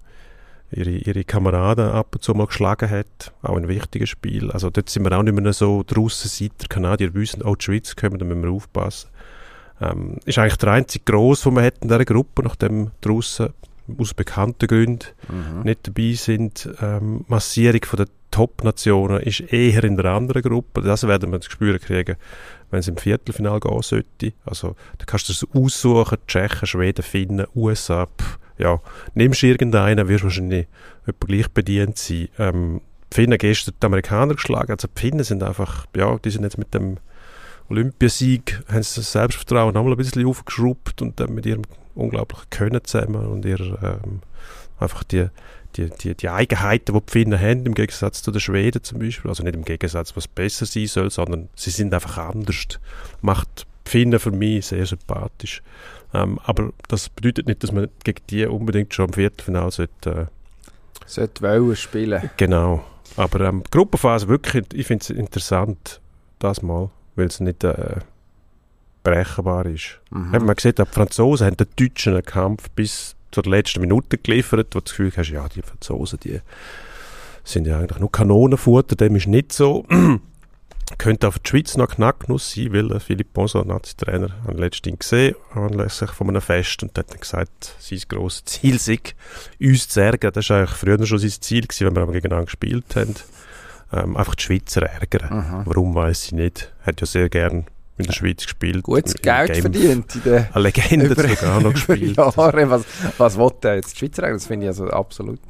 ihre, ihre Kameraden ab und zu mal geschlagen hat, auch in wichtigen Spielen. Also dort sind wir auch nicht mehr so draussen seit der Kanadier wissen, auch die Schweiz kommen, da müssen wir aufpassen. Ähm, ist eigentlich der einzige Gross, den wir hätten in dieser Gruppe, nachdem draussen aus bekannten Gründen mhm. nicht dabei sind. Ähm, Massierung von der Top-Nationen ist eher in der anderen Gruppe. Das werden wir zu spüren kriegen, wenn es im Viertelfinale gehen sollte. Also da kannst du es aussuchen, Tschechen, Schweden, Finnen, USA. Pff, ja, nimmst du irgendeinen, wirst wahrscheinlich etwa gleich bedient sein. Ähm, die Finnen gestern die Amerikaner geschlagen. Also die Finnen sind einfach, ja, die sind jetzt mit dem Olympiasieg haben sie das Selbstvertrauen nochmal ein bisschen aufgeschraubt und dann mit ihrem unglaublichen Können zusammen und ihrer, ähm, einfach die, die, die, die Eigenheiten, die die Finnen haben, im Gegensatz zu den Schweden zum Beispiel, also nicht im Gegensatz, was besser sein soll, sondern sie sind einfach anders. Macht Finnen für mich sehr sympathisch. Ähm, aber das bedeutet nicht, dass man gegen die unbedingt schon im Viertelfinale sollte, äh, sollte wollen spielen. Genau. Aber ähm, die Gruppenphase wirklich, ich finde es interessant, das mal weil es nicht äh, berechenbar ist. Mhm. Hat man gesehen, die Franzosen haben den Deutschen einen Kampf bis zur letzten Minute geliefert, wo du das Gefühl hast, ja, die Franzosen, die sind ja eigentlich nur Kanonenfutter, dem ist nicht so. Könnte für die Schweiz noch Knacknuss sein, weil Philipp Bonso, Nazi-Trainer, hat letztens gesehen, anlässlich von einem Fest und hat dann gesagt, sein grosses Ziel sei, uns zu ärgern. Das war eigentlich früher schon sein Ziel, gewesen, wenn wir aber gegeneinander gespielt haben ähm, einfach die Schweizer ärgern. Aha. Warum, weiß ich nicht. Hat ja sehr gern in der Schweiz gespielt. Gutes Geld Game verdient. In der Eine Legende über, sogar noch gespielt. Jahre. Was, was der jetzt? Die Schweizer Das finde ich also absolut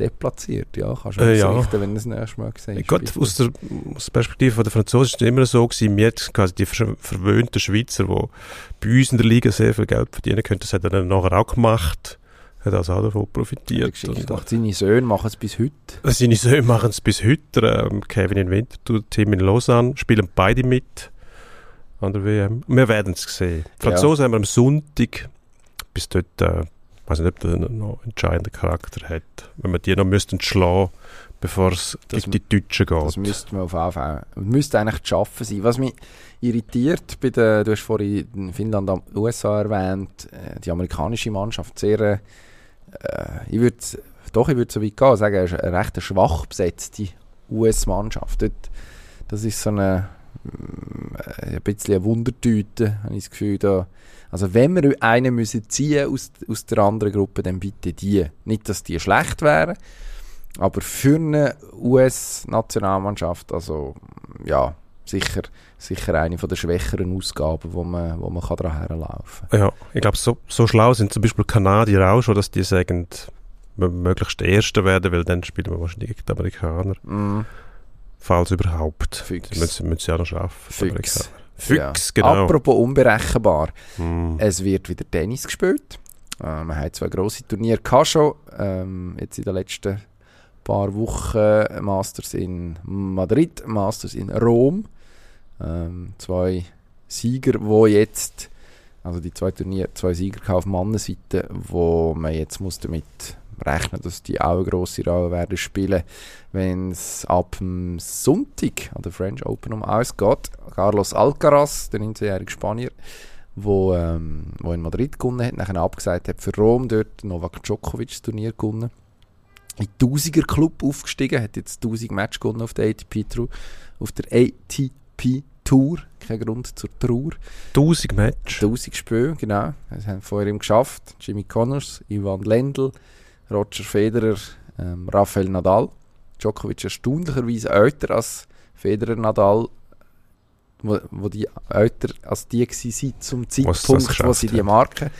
deplatziert. Ja, kannst du äh, ja. richten, wenn du das nächste Mal gesehen hast. aus der, aus der Perspektive der Franzosen ist es immer so gewesen, wir quasi die verwöhnten Schweizer, die bei uns in der Liga sehr viel Geld verdienen können, das hat er dann nachher auch gemacht hat also auch davon profitiert. Ich dachte, seine Söhne machen es bis heute. Seine Söhne machen es bis heute. Ähm, Kevin in Winterthur, Tim in Lausanne, spielen beide mit an der WM. Wir werden es sehen. Die Franzosen ja. haben wir am Sonntag bis dort, äh, ich weiß nicht, ob der noch entscheidenden Charakter hat. Wenn wir die noch müssten schlagen, bevor es Das- in die Deutschen geht. Das müsste man auf Fall, müsste eigentlich zu schaffen sein. Was mich irritiert, bei der, du hast vorhin Finnland und USA erwähnt, äh, die amerikanische Mannschaft, sehr, äh, ich würde doch, ich würde so weit gehen, sagen, eine recht schwach besetzte US-Mannschaft. Das ist so eine, mm, ein bisschen eine Wundertüte, habe ich das Gefühl. Da. Also wenn wir einen müssen ziehen aus, aus der anderen Gruppe, dann bitte die. Nicht, dass die schlecht wären, aber für eine US-Nationalmannschaft, also ja, sicher, sicher eine von der schwächeren Ausgaben, wo man, wo man kann dran herlaufen Ja, ich glaube, so, so schlau sind zum Beispiel Kanadier auch schon, dass die sagen, wir möglichst Erster werden, weil dann spielen wir wahrscheinlich gegen die Amerikaner. kann. Mm, Falls überhaupt. Fix. Die müssen, müssen sie auch noch schaffen. Fix. Fix, Ja. genau. Apropos unberechenbar. Hm. Es wird wieder Tennis gespielt. Äh, wir haben zwei grosse Turniere gehabt schon. Ähm, jetzt in den letzten paar Wochen Masters in Madrid, Masters in Rom. Ähm, zwei Sieger, wo jetzt, also die zwei Turniere, zwei Sieger auf Mannenseite, wo man jetzt muss damit rechnen, dass die auch eine grosse Rolle werden spielen, wenn es ab dem Sonntag an der French Open um ausgeht. Carlos Alcaraz, der 19-jährige Spanier, wo, ähm, wo in Madrid gewonnen hat, nachher abgesagt hat für Rom, dort Novak Djokovic das Turnier gewonnen. In den 1000er Club aufgestiegen, hat jetzt 1000 Match gewonnen auf der ATP Tour. Auf der ATP Tour, kein Grund zur Trauer. 1000 Match. 1000 Spiele, genau. Das haben vor ihm geschafft. Jimmy Connors, Ivan Lendl, Roger Federer, ähm, Rafael Nadal. Djokovic erstaunlicherweise älter als Federer Nadal, wo, wo die älter als die waren zum Zeitpunkt, wo sie die hat. Marke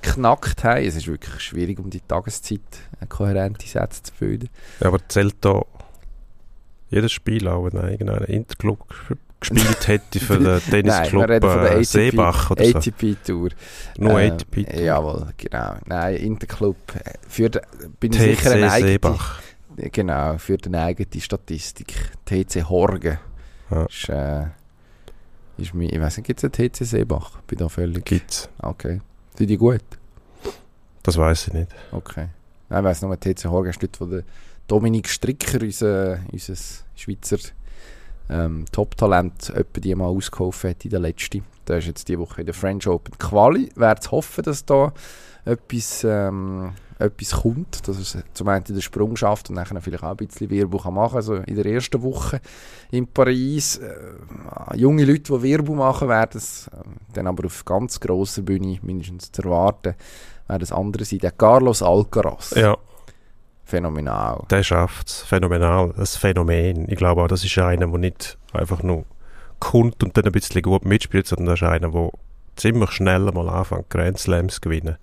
geknackt haben. Es ist wirklich schwierig, um die Tageszeit äh, kohärente Sätze zu bilden. Ja, aber zählt da jedes Spiel auch, wenn irgendein Interclub gespielt hätte für den Tennisclub wir reden von der äh, ATP Seebach oder so. ATP Tour. Nur Ähm, ATP. Jawohl, genau. Nein, Interclub äh, für den, bin TC sicher eine eigene, Seebach. genau, für eine eigene Statistik. TC Horgen. Ja. Ist, äh, ist mein, ich weiß nicht, gibt es einen TC Seebach? Bin da völlig. Gibt's. Okay. Sind die gut? Das weiß ich nicht. Okay. Nein, ich weiss nur, TC Horgen ist dort, wo der Dominik Stricker, unser, unser Schweizer ähm, Top-Talent, etwa die mal ausgeholfen hat in der letzten. Der ist jetzt diese Woche in der French Open Quali. Wäre zu hoffen, dass da etwas, ähm, etwas kommt, dass es zum einen den Sprung schafft und dann vielleicht auch ein bisschen kann machen Also in der ersten Woche in Paris, äh, junge Leute, die Werbung machen, werden es äh, dann aber auf ganz grosser Bühne mindestens zu erwarten, wäre das andere sein. Der Carlos Alcaraz. Ja, Phänomenal. der schafft es. Phänomenal. Ein Phänomen. Ich glaube auch, das ist einer, der nicht einfach nur kommt und dann ein bisschen gut mitspielt, sondern das ist einer, der ziemlich schnell mal anfängt, Grand Slams zu gewinnen.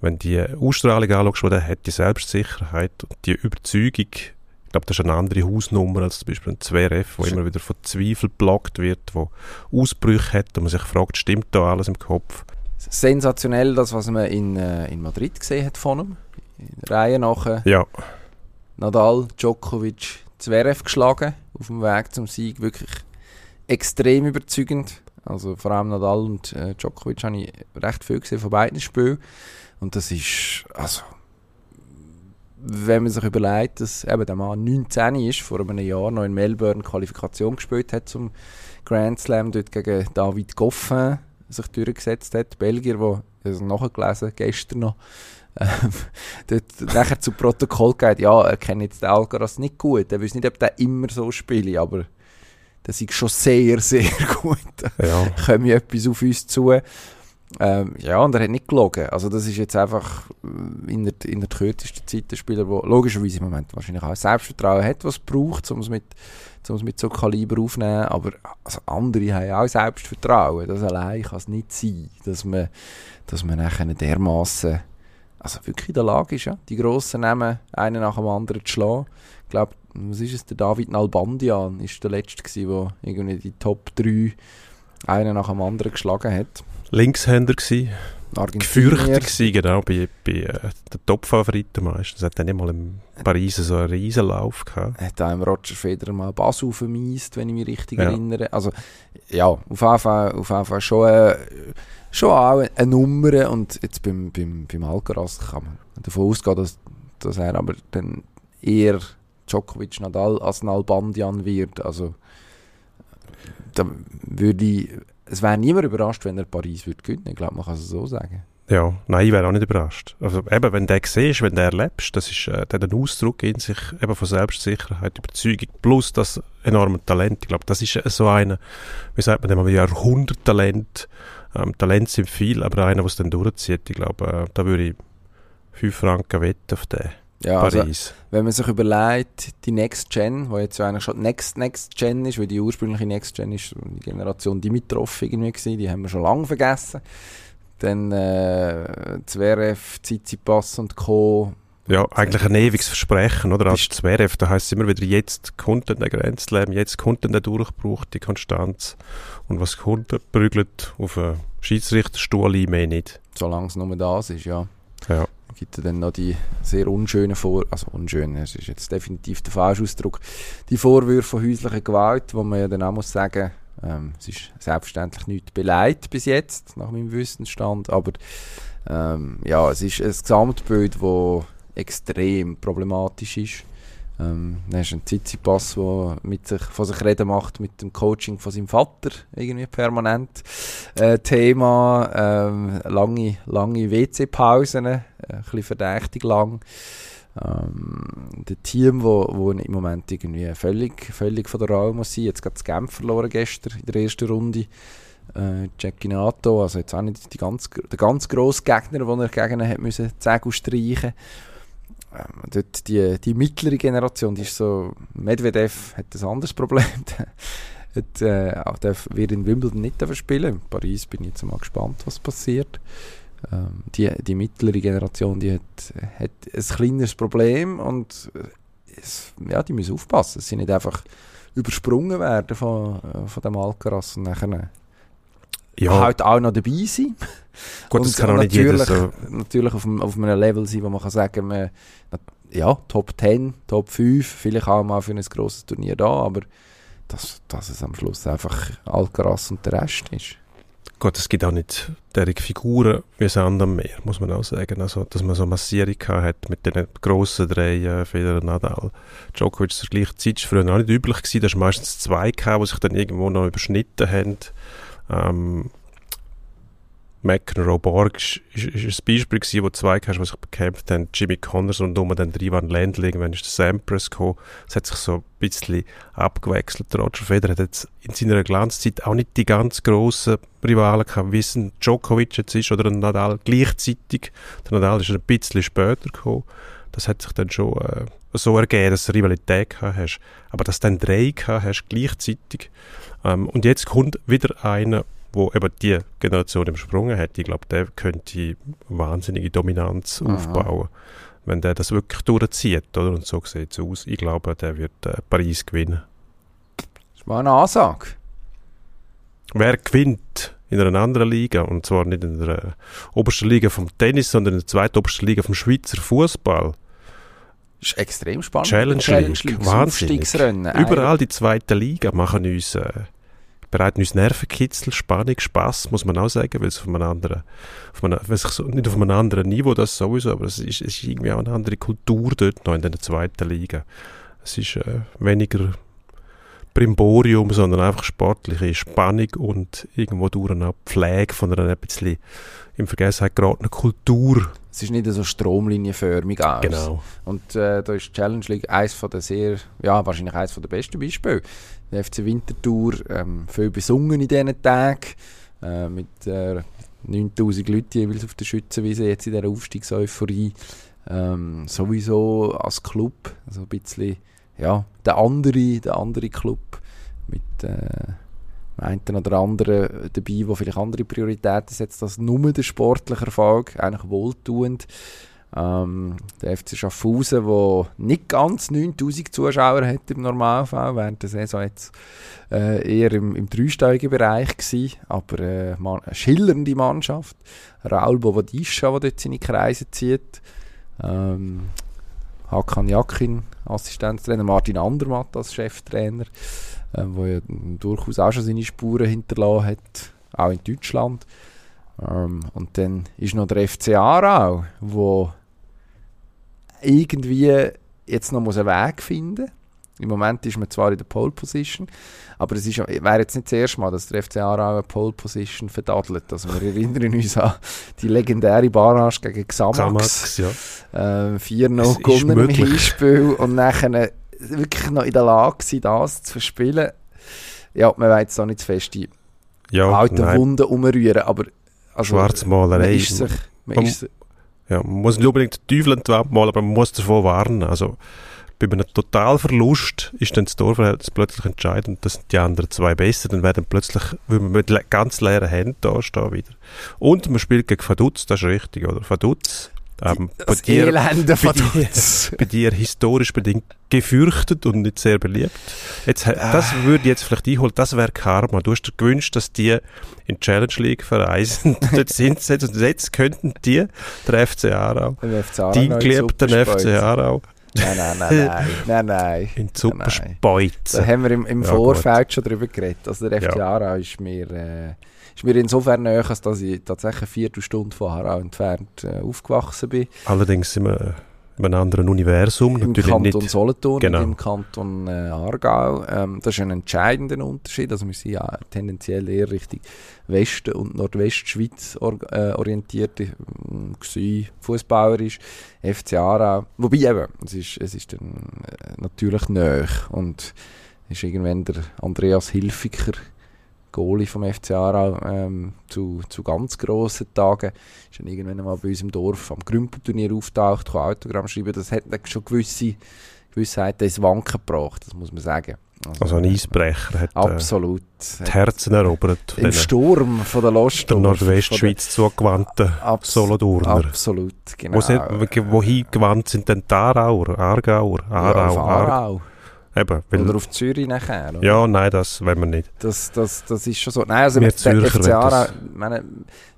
Wenn die Ausstrahlung anschaust, die er hat, die Selbstsicherheit und die Überzeugung, ich glaube, das ist eine andere Hausnummer als zum Beispiel ein 2RF, wo immer wieder von Zweifel blockt wird, wo Ausbrüche hat und man sich fragt, stimmt da alles im Kopf? Sensationell, das, was man in, äh, in Madrid gesehen hat von ihm. In der Reihe nachher Ja, Nadal, Djokovic, Zverev geschlagen auf dem Weg zum Sieg. Wirklich extrem überzeugend. Also vor allem Nadal und äh, Djokovic habe ich recht viel gesehen von beiden Spielen. Und das ist, also, wenn man sich überlegt, dass eben der Mann 19 ist, vor einem Jahr noch in Melbourne Qualifikation gespielt hat zum Grand Slam, dort gegen David Goffin sich durchgesetzt hat, Belgier, der, es nachgelesen, gestern noch, ähm, dort nachher zu Protokoll geht, ja, er kennt jetzt den Alcaraz nicht gut, er weiß nicht, ob der immer so spielt, aber das ist schon sehr, sehr gut. ja. kommt etwas auf uns zu. Ähm, ja, und er hat nicht gelogen. Also das ist jetzt einfach äh, in der, in der kürzesten Zeit der Spieler, der logischerweise im Moment wahrscheinlich auch Selbstvertrauen hat, was es braucht, um es mit, um es mit so Kaliber aufzunehmen. Aber also andere haben auch Selbstvertrauen. Das allein kann es nicht sein, dass man, dass man nachher dermaßen also wirklich in der Lage ist, ja, die grossen Namen einen nach dem anderen zu schlagen. Ich glaube, was ist es, der David Nalbandian ist der Letzte gewesen, der irgendwie die Top 3 einen nach dem anderen geschlagen hat. Linkshänder Argentinier. gefürchtet gsi, genau, bei, bei äh, den Top-Favoriten meistens. Hat dann nicht mal in Paris so einen Riesenlauf gehabt. Hat einem Roger Federer mal Basel vermiest, wenn ich mich richtig Ja. erinnere. Also, ja, auf jeden Fall, auf jeden Fall schon, äh, schon auch eine Nummer. Und jetzt beim, beim, beim Alcaraz kann man davon ausgehen, dass, dass er aber dann eher Djokovic Nadal als Nalbandian wird. Also da würde ich, es wäre niemand überrascht, wenn er Paris würde gewinnen. Ich glaube, man kann es so sagen. Ja, nein, ich wäre auch nicht überrascht. Also eben, wenn du siehst, wenn du erlebst, das ist äh, der Ausdruck in sich eben von Selbstsicherheit, Überzeugung, plus das enorme Talent. Ich glaube, das ist so einer, wie sagt man dem, ein Jahrhunderttalent. Ähm, Talent sind viel, aber einer, der es dann durchzieht, ich glaube, äh, da würde ich 5 Franken wetten auf den. Ja, also, Paris. wenn man sich überlegt, die Next Gen, die jetzt ja eigentlich schon Next Next Gen ist, weil die ursprüngliche Next Gen ist die Generation Dimitrov irgendwie gewesen, die haben wir schon lange vergessen. Dann äh, Zverev, Tsitsipas und Co. Ja, eigentlich ein ewiges Versprechen, oder? Als Zverev, da heisst es immer wieder, jetzt kommt der Grenzlärm, jetzt kommt der Durchbruch, die Konstanz. Und was kommt, prügelt auf einen Schiedsrichterstuhl ein, mehr nicht. Solange es nur das ist, ja. Ja. gibt es dann noch die sehr unschönen Vor... Also unschön, es ist jetzt definitiv der falsche Ausdruck. Die Vorwürfe von häuslicher Gewalt, wo man ja dann auch muss sagen, ähm, es ist selbstverständlich nicht beleidigt bis jetzt, nach meinem Wissensstand, aber ähm, ja, es ist ein Gesamtbild, das extrem problematisch ist. Ähm, dann hast du einen Tsitsipas, der mit sich, von sich reden macht mit dem Coaching von seinem Vater, irgendwie permanent. Äh, Thema, ähm, lange, lange WC-Pausen, äh, ein bisschen verdächtig lang. Ähm, der Team, wo, wo im Moment irgendwie völlig, völlig von der Reihe muss sein. Jetzt gerade das Genf verloren gestern in der ersten Runde. Äh, Cecchinato, also jetzt auch nicht die ganz, der ganz grosse Gegner, den er gegen ihn hat müssen Zähne streichen ähm, dort die, die mittlere Generation, die ist so, Medvedev hat ein anderes Problem. hat, äh, auch darf, wird in Wimbledon nicht spielen. In Paris bin ich jetzt mal gespannt, was passiert. Ähm, die, die mittlere Generation, die hat, hat ein kleineres Problem und äh, es, ja, die müssen aufpassen, dass sie nicht einfach übersprungen werden von, äh, von dem Alcaraz und nachher ja. halt auch noch dabei sein. Gut, das kann auch nicht jeder so. Natürlich auf, auf einem Level sein, wo man kann sagen, man, ja, Top 10, Top 5, vielleicht auch mal für ein grosses Turnier da, aber dass, dass es am Schluss einfach Alcaraz und der Rest ist. Gut, es gibt auch nicht derige Figuren wie es am Meer, muss man auch sagen. Also, dass man so eine Massierung hat mit den grossen drei, äh, Federer, Nadal, Djokovic zur gleichen Zeit, war früher auch nicht üblich gewesen. Da war meistens zwei, gehabt, die sich dann irgendwo noch überschnitten haben. Ähm, McEnroe Borg ist ein Beispiel gewesen, wo zwei hast, die sich bekämpft haben. Jimmy Connors und um dann drei waren Ländling, wenn ist der Sampras gekommen. Es hat sich so ein bisschen abgewechselt. Roger Federer hat jetzt in seiner Glanzzeit auch nicht die ganz grossen Rivalen gehabt, wie es Djokovic jetzt ist oder Nadal gleichzeitig. Der Nadal ist ein bisschen später gekommen. Das hat sich dann schon äh, so ergeben, dass du Rivalität gehabt hast. Aber dass du dann drei gehabt hast gleichzeitig. Ähm, und jetzt kommt wieder einer, wo eben die Generation übersprungen hat, ich glaube, der könnte wahnsinnige Dominanz Aha. aufbauen, wenn der das wirklich durchzieht, oder? Und so sieht es aus. Ich glaube, der wird äh, Paris gewinnen. Das war eine Ansage. Wer gewinnt in einer anderen Liga, und zwar nicht in der äh, obersten Liga vom Tennis, sondern in der zweitobersten Liga vom Schweizer Fußball, ist extrem spannend. Challenge, Challenge League, wahnsinnig. Überall die zweite Liga machen uns äh, bereiten uns Nervenkitzel, Spannung, Spaß, muss man auch sagen, weil es auf einem anderen, auf einem, so, nicht auf einem anderen Niveau das sowieso, aber es ist, es ist irgendwie auch eine andere Kultur dort noch in der zweiten Liga. Es ist äh, weniger Primborium, sondern einfach sportliche Spannung und irgendwo durch eine Pflege von einer ein bisschen im Vergessenheit geratenen Kultur. Es ist nicht so stromlinienförmig aus. Genau. Und äh, da ist Challenge League eines von der sehr, ja, wahrscheinlich eines von der besten Beispiele. Der FC Winterthur, ähm, viel besungen in diesen Tagen, äh, mit äh, 9000 Leuten jeweils auf der Schützenwiese, jetzt in dieser Aufstiegseuphorie. Ähm, sowieso als Club, also ein bisschen, ja, der andere, der andere Club mit äh, einen oder anderen dabei, der vielleicht andere Prioritäten setzt als nur der sportliche Erfolg, eigentlich wohltuend. Ähm, der FC Schaffhausen, der nicht ganz 9000 Zuschauer hat im Normalfall, während der Saison jetzt äh, eher im, im dreistelligen Bereich gewesen, aber äh, man, eine schillernde Mannschaft. Raul Bovadischa, der dort seine Kreise zieht. Ähm, Hakan Jakin, Assistenztrainer, Martin Andermatt als Cheftrainer, äh, wo ja durchaus auch schon seine Spuren hinterlassen hat, auch in Deutschland. Ähm, und dann ist noch der FC Aarau, wo irgendwie jetzt noch muss einen Weg finden Im Moment ist man zwar in der Pole Position, aber es ist, wäre jetzt nicht das erste Mal, dass der FC Aarau eine Pole Position verdadelt. Also wir erinnern uns an die legendäre Barrage gegen Xamax. Xamax ja. Äh, 4-0 gewonnen im Hinspiel und nachher wirklich noch in der Lage sein, das zu verspielen. Ja, man weiß jetzt auch nicht zu fest die ja, alten nein. Wunden umrühren, aber also, Schwarzmalerei. Man ist sich, man, man ist ja, man muss nicht unbedingt den Teufel in die Wand malen, aber man muss davon warnen. Also, bei einem Totalverlust ist dann das Torverhältnis plötzlich entscheidend. Das sind die anderen zwei besser. Dann werden plötzlich, weil man mit ganz leeren Händen da stehen wieder. Und man spielt gegen Vaduz, das ist richtig, oder? Vaduz ähm, bei, dir, bei, dir, bei dir historisch bedingt gefürchtet und nicht sehr beliebt. Jetzt, das ah. würde jetzt vielleicht einholen, das wäre Karma. Du hast dir gewünscht, dass die in Challenge League verreisen. Dort sind und jetzt könnten die, der FC Aarau, dein geliebten FC Aarau, Nein, nein, nein, nein, nein, nein. In super Speuzen. Da haben wir im, im ja, Vorfeld gut. schon drüber geredet. Also der FC ja. Aarau ist mir... Äh, ist mir insofern näher, dass ich tatsächlich eine Viertelstunde von Harau entfernt äh, aufgewachsen bin. Allerdings sind wir in einem anderen Universum. Im Natürlich Kanton nicht. Solothurn genau. und im Kanton äh, Aargau. Ähm, das ist ein entscheidender Unterschied. Also wir sind ja tendenziell eher Richtung Westen und Nordwestschweiz or äh, orientiert äh, fußballerisch. FC Aarau. Wobei eben, es ist, es ist dann äh, natürlich näher und ist irgendwann der Andreas Hilfiger Goalie vom FC Aarau ähm, zu, zu ganz grossen Tagen. Ist dann irgendwann mal bei uns im Dorf am Grümpelturnier auftaucht, kann Autogramm schreiben. Das hat dann schon gewisse Gewissheit ins Wanken gebracht, das muss man sagen. Also, also ein Eisbrecher hat äh, absolut, äh, die Herzen erobert. Im Sturm von der Lost. Der Nordwestschweiz zugewandten abs Solodurner. Absolut, genau. Wo sind, wohin gewandt sind denn die Aarauer, Aargauer, Aarau? Ja, Aarau. Eben, oder auf Zürich nachher. Oder? Ja, nein, das wollen wir nicht. Das, das, das ist schon so. Nein, also wir mit der FCA, meine,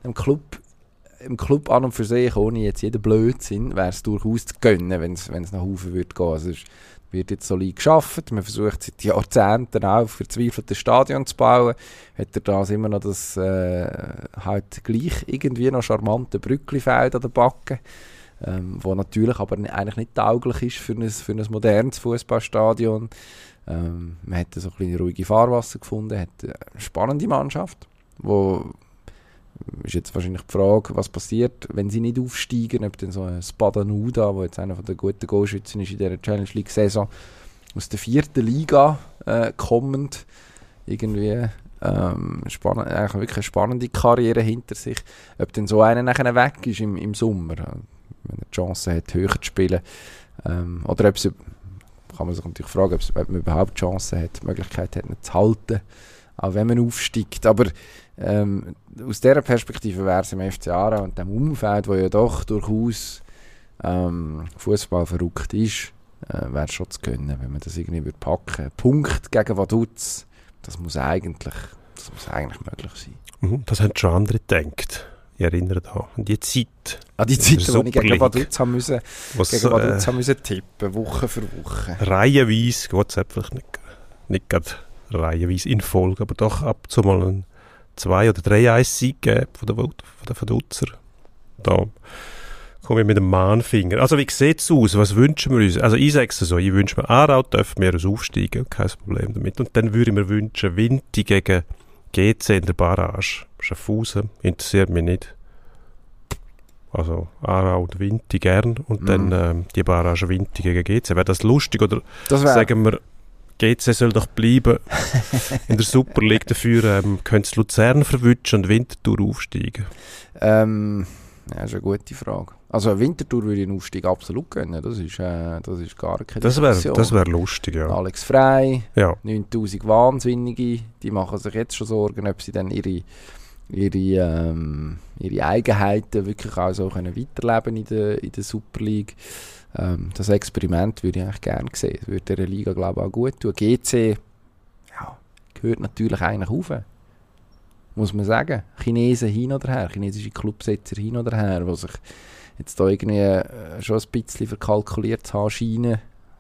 im Club im Club an und für sich, ohne jetzt jeden Blödsinn, wäre es durchaus zu gönnen, wenn es nach Hause würde gehen. Also es wird jetzt solid geschafft. Man versucht seit Jahrzehnten auch verzweifelte Stadion zu bauen. Hat er das immer noch das äh, halt gleich irgendwie noch charmante Brücklifeld an der Backe ähm, wo natürlich aber eigentlich nicht tauglich ist für ein, für ein modernes Fußballstadion. Ähm, man hat so ein ruhige Fahrwasser gefunden, hat eine spannende Mannschaft, wo ist jetzt wahrscheinlich die Frage, was passiert, wenn sie nicht aufsteigen, ob dann so ein Spadanuda, der jetzt einer der guten Goalschützen ist in dieser Challenge League Saison, aus der vierten Liga äh, kommend, irgendwie ähm, spannend, eigentlich wirklich eine spannende Karriere hinter sich, ob dann so einer nachher weg ist im, im Sommer wenn er die Chance hat, höher zu spielen. Ähm, oder ob es, kann man sich natürlich fragen, ob, es, ob man überhaupt die Chance hat, die Möglichkeit hat, ihn zu halten, auch wenn man aufsteigt. Aber ähm, aus dieser Perspektive wäre es im FC Aarau und dem Umfeld, wo ja doch durchaus ähm, Fußball verrückt ist, äh, wäre es schon zu können, wenn man das irgendwie würde packen Punkt gegen Vaduz, das muss eigentlich, das muss eigentlich möglich sein. Mhm, das haben schon andere gedacht. Ich erinnere da an die Zeit. An die Zeit, wo ich gegen Vaduz haben müssen, Was, gegen Vaduz äh, haben müssen tippen, Woche für Woche. Reihenweise, Gott sei Dank nicht, nicht gerade reihenweise in Folge, aber doch ab und zu mal ein zwei oder drei Eis-Sieg gegeben von den von der Vaduzzer. Da komme ich mit dem Mahnfinger. Also wie sieht es aus? Was wünschen wir uns? Also ich sage es so, ich wünsche mir Aarau dürfen wir aufsteigen, kein Problem damit. Und dann würde ich mir wünschen, Winti gegen GC in der Barrage. Schaffhausen interessiert mich nicht. Also Aarau und Winti gern und mm. dann ähm, die Barrage Winti gegen GC. Wäre das lustig oder das sagen wir, GC soll doch bleiben in der Super League dafür ähm, könnte Luzern verwutschen und Winterthur aufsteigen? Ähm, ja, das ist eine gute Frage. Also Winterthur würde ich einen Aufstieg absolut gönnen. Das ist, äh, das ist gar keine Das wäre wär lustig, ja. Alex Frei, ja. 9000 Wahnsinnige, die machen sich jetzt schon Sorgen, ob sie dann ihre, ihre, ähm, ihre Eigenheiten wirklich auch so können weiterleben in der, in der Super League. Ähm, das Experiment würde ich eigentlich gerne sehen. Das würde der Liga, glaube ich, auch gut tun. GC ja, gehört natürlich eigentlich auf muss man sagen. Chinesen hin oder her, chinesische Clubsitzer hin oder her, die sich jetzt da irgendwie äh, schon ein bisschen verkalkuliert haben scheinen.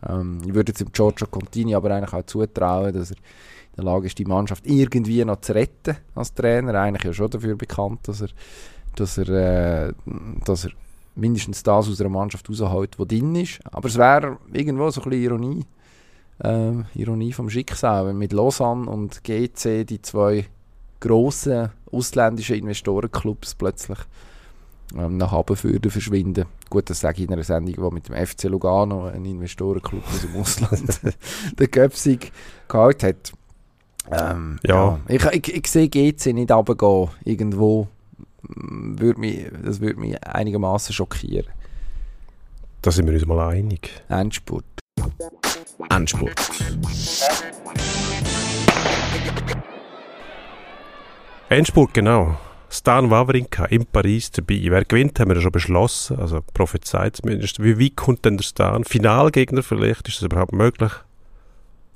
Ähm, ich würde jetzt dem Giorgio Contini aber eigentlich auch zutrauen, dass er in der Lage ist, die Mannschaft irgendwie noch zu retten als Trainer. Eigentlich ja schon dafür bekannt, dass er, dass er, äh, dass er mindestens das aus einer Mannschaft rausholt, die drin ist. Aber es wäre irgendwo so ein bisschen Ironie, äh, Ironie vom Schicksal, wenn mit Lausanne und GC die zwei grossen ausländischen Investorenclubs plötzlich ähm, nach Habenfürden verschwinden. Gut, das sage ich in einer Sendung, wo mit dem FC Lugano, ein Investorenclub aus dem Ausland, der Göpsig gehalten hat. Ähm, ja. ja. Ich, ich, ich sehe GC nicht runtergehen, irgendwo. Würde mich, das würde mich einigermaßen schockieren. Da sind wir uns mal einig. Endspurt. Endspurt. Endspurt, genau. Stan Wawrinka in Paris dabei. Wer gewinnt, haben wir ja schon beschlossen, also prophezeit zumindest. Wie weit kommt denn der Stan? Finalgegner vielleicht? Ist das überhaupt möglich?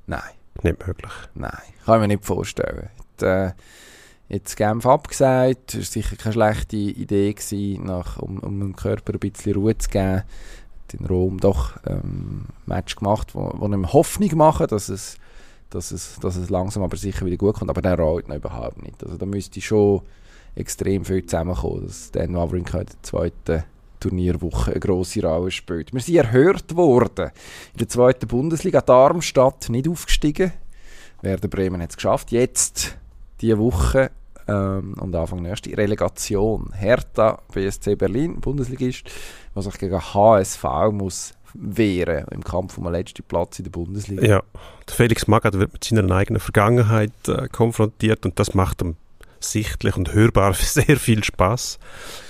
Nein. Nicht möglich? Nein, kann ich mir nicht vorstellen. Die, äh, jetzt Genf abgesagt, das war sicher keine schlechte Idee, gewesen, nach, um, um dem Körper ein bisschen Ruhe zu geben. Hat in Rom doch ähm, ein Match gemacht, wo, wo ihm Hoffnung machen, dass es, dass, es, dass es langsam aber sicher wieder gut kommt, aber der rollt noch überhaupt nicht. Also da müsste schon extrem viel zusammenkommen, dass Dan Wawrinka in der zweiten Turnierwoche eine grosse Rolle spielt. Wir sind erhört worden in der zweiten Bundesliga. Darmstadt nicht aufgestiegen. Werder Bremen hat es geschafft. Jetzt, diese Woche ähm, und Anfang nächste Relegation. Hertha, BSC Berlin, Bundesligist, was sich gegen HSV muss wehren im Kampf um den letzten Platz in der Bundesliga. Ja, der Felix Magath wird mit seiner eigenen Vergangenheit äh, konfrontiert und das macht ihm sichtlich und hörbar sehr viel Spaß.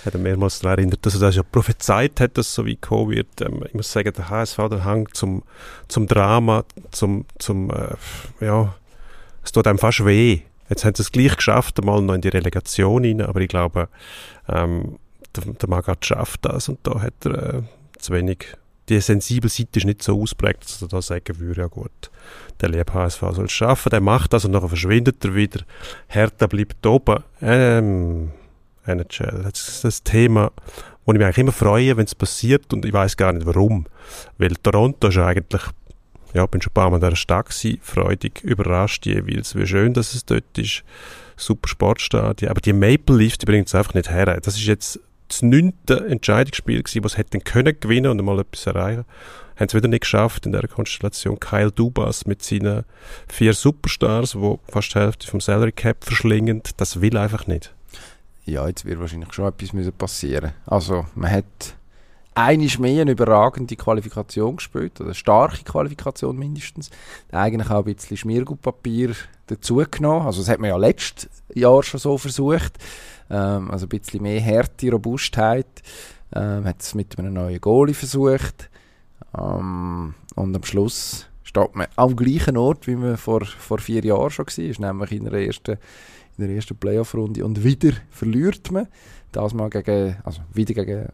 Ich habe mehrmals daran erinnert, dass er das ja prophezeit hat, dass es so wie kommen wird. Ähm, ich muss sagen, der HSV, der Hang zum, zum Drama, zum, zum äh, ja, es tut einem fast weh. Jetzt haben sie es gleich geschafft, einmal noch in die Relegation rein, aber ich glaube, ähm, der, der Magath schafft das und da hat er äh, zu wenig die sensible Seite ist nicht so ausprägt, dass er da sagen würde, ja gut, der liebe HSV soll es schaffen, der macht das und nachher verschwindet er wieder. Hertha bleibt oben. Ähm, NHL, das ist das Thema, wo ich mich eigentlich immer freue, wenn es passiert und ich weiß gar nicht warum. Weil Toronto ist eigentlich, ja, bin schon ein paar Mal in dieser Stadt gewesen, freudig überrascht jeweils, wie schön dass es dort ist. Super Sportstadion. Aber die Maple Leafs, die bringen es einfach nicht her. Das ist jetzt das neunte Entscheidungsspiel gewesen, was hätten können gewinnen und mal etwas erreichen. Haben es wieder nicht geschafft in der Konstellation. Kyle Dubas mit seinen vier Superstars, wo fast die Hälfte vom Salary Cap verschlingen, das will einfach nicht. Ja, jetzt wird wahrscheinlich schon etwas müssen passieren. Also man hat einiges mehr eine überragende Qualifikation gespielt, oder eine starke Qualifikation mindestens. Eigentlich auch ein bisschen Schmiergutpapier dazugenommen. Also das hat man ja letztes Jahr schon so versucht. Ähm, also ein bisschen mehr Härte, Robustheit. Ähm, hat es mit einem neuen Goalie versucht. Ähm, und am Schluss steht man am gleichen Ort, wie man vor, vor vier Jahren schon war, nämlich in der ersten, in der ersten Playoff-Runde. Und wieder verliert man. Das mal gegen, also wieder gegen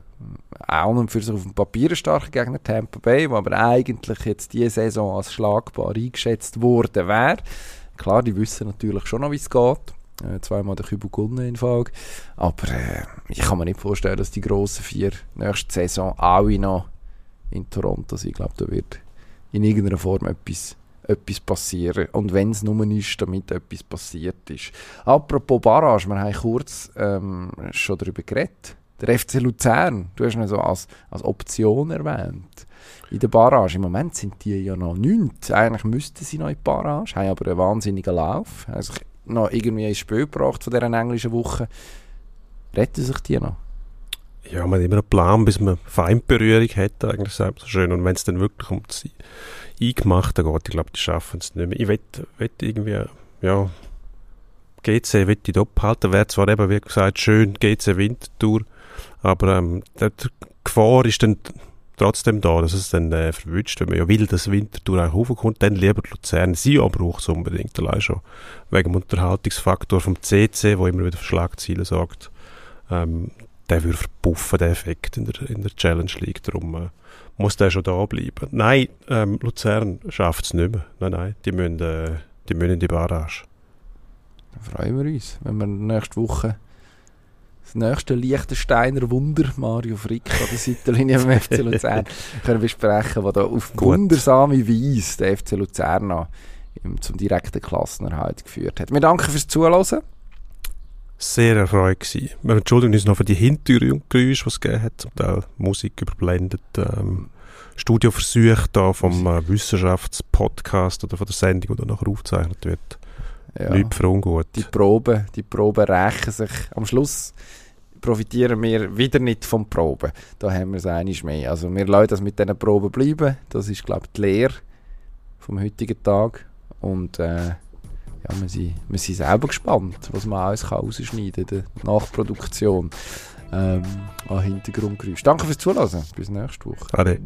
auch und für sich auf dem Papier starken Gegner Tampa Bay, wo aber eigentlich jetzt diese Saison als schlagbar eingeschätzt worden wäre. Klar, die wissen natürlich schon noch, wie es geht. Äh, zweimal der Kübel gewonnen in Folge. Aber äh, ich kann mir nicht vorstellen, dass die grossen vier nächste Saison alle noch in Toronto sind. Ich glaube, da wird in irgendeiner Form etwas, etwas passieren. Und wenn es nur ist, damit etwas passiert ist. Apropos Barrage, wir haben kurz ähm, schon darüber geredet. Der FC Luzern, du hast ihn so als, als Option erwähnt. In der Barrage. Im Moment sind die ja noch nicht. Eigentlich müssten sie noch in die Barrage, haben aber einen wahnsinnigen Lauf. Also noch irgendwie ins Spiel gebracht von dieser englischen Woche. Retten sich die noch? Ja, man hat immer einen Plan, bis man Feindberührung hat, eigentlich selbst so schön. Und wenn es dann wirklich um das Eingemachte geht, ich glaube, die schaffen es nicht mehr. Ich wette irgendwie, ja, GC wird die abhalten, wäre zwar eben, wie gesagt, schön GC Wintertour, aber ähm, die Gefahr ist dann trotzdem da, dass es dann äh, verwünscht, wenn man ja will, dass Winterthur auch hochkommt, dann lieber Luzern. Sie aber braucht es unbedingt, allein schon wegen dem Unterhaltungsfaktor vom CC, wo immer wieder für Schlagziele sorgt. Ähm, der würde verpuffen, der Effekt in der, in der Challenge League. Darum äh, muss der schon da bleiben. Nein, ähm, Luzern schafft es nicht mehr. Nein, nein, die müssen, äh, die müssen in die Barrage. Dann freuen wir uns, wenn wir nächste Woche das nächste Liechtensteiner Wunder, Mario Frick an der Seitenlinie beim FC Luzern, können besprechen, der da auf Gut. wundersame Weise den FC Luzern zum direkten Klassenerhalt geführt hat. Wir danken fürs Zuhören. sehr erfreut gewesen. Wir entschuldigen uns noch für die Hintergeräusche, die es gegeben hat, zum Teil Musik überblendet, ähm, Studioversuche da vom äh, Wissenschaftspodcast oder von der Sendung, die nachher aufgezeichnet wird. Ja. Nichts für ungut. Die Proben, die Proben rächen sich. Am Schluss profitieren wir wieder nicht vom Proben. Da haben wir es einiges mehr. Also wir lassen das mit diesen Proben bleiben. Das ist, glaube ich, die Lehre vom heutigen Tag. Und äh, ja, wir, sind, wir sind selber gespannt, was man alles rausschneiden kann, die Nachproduktion ähm, an Hintergrundgeräusch. Danke fürs Zuhören. Bis nächste Woche. Ade.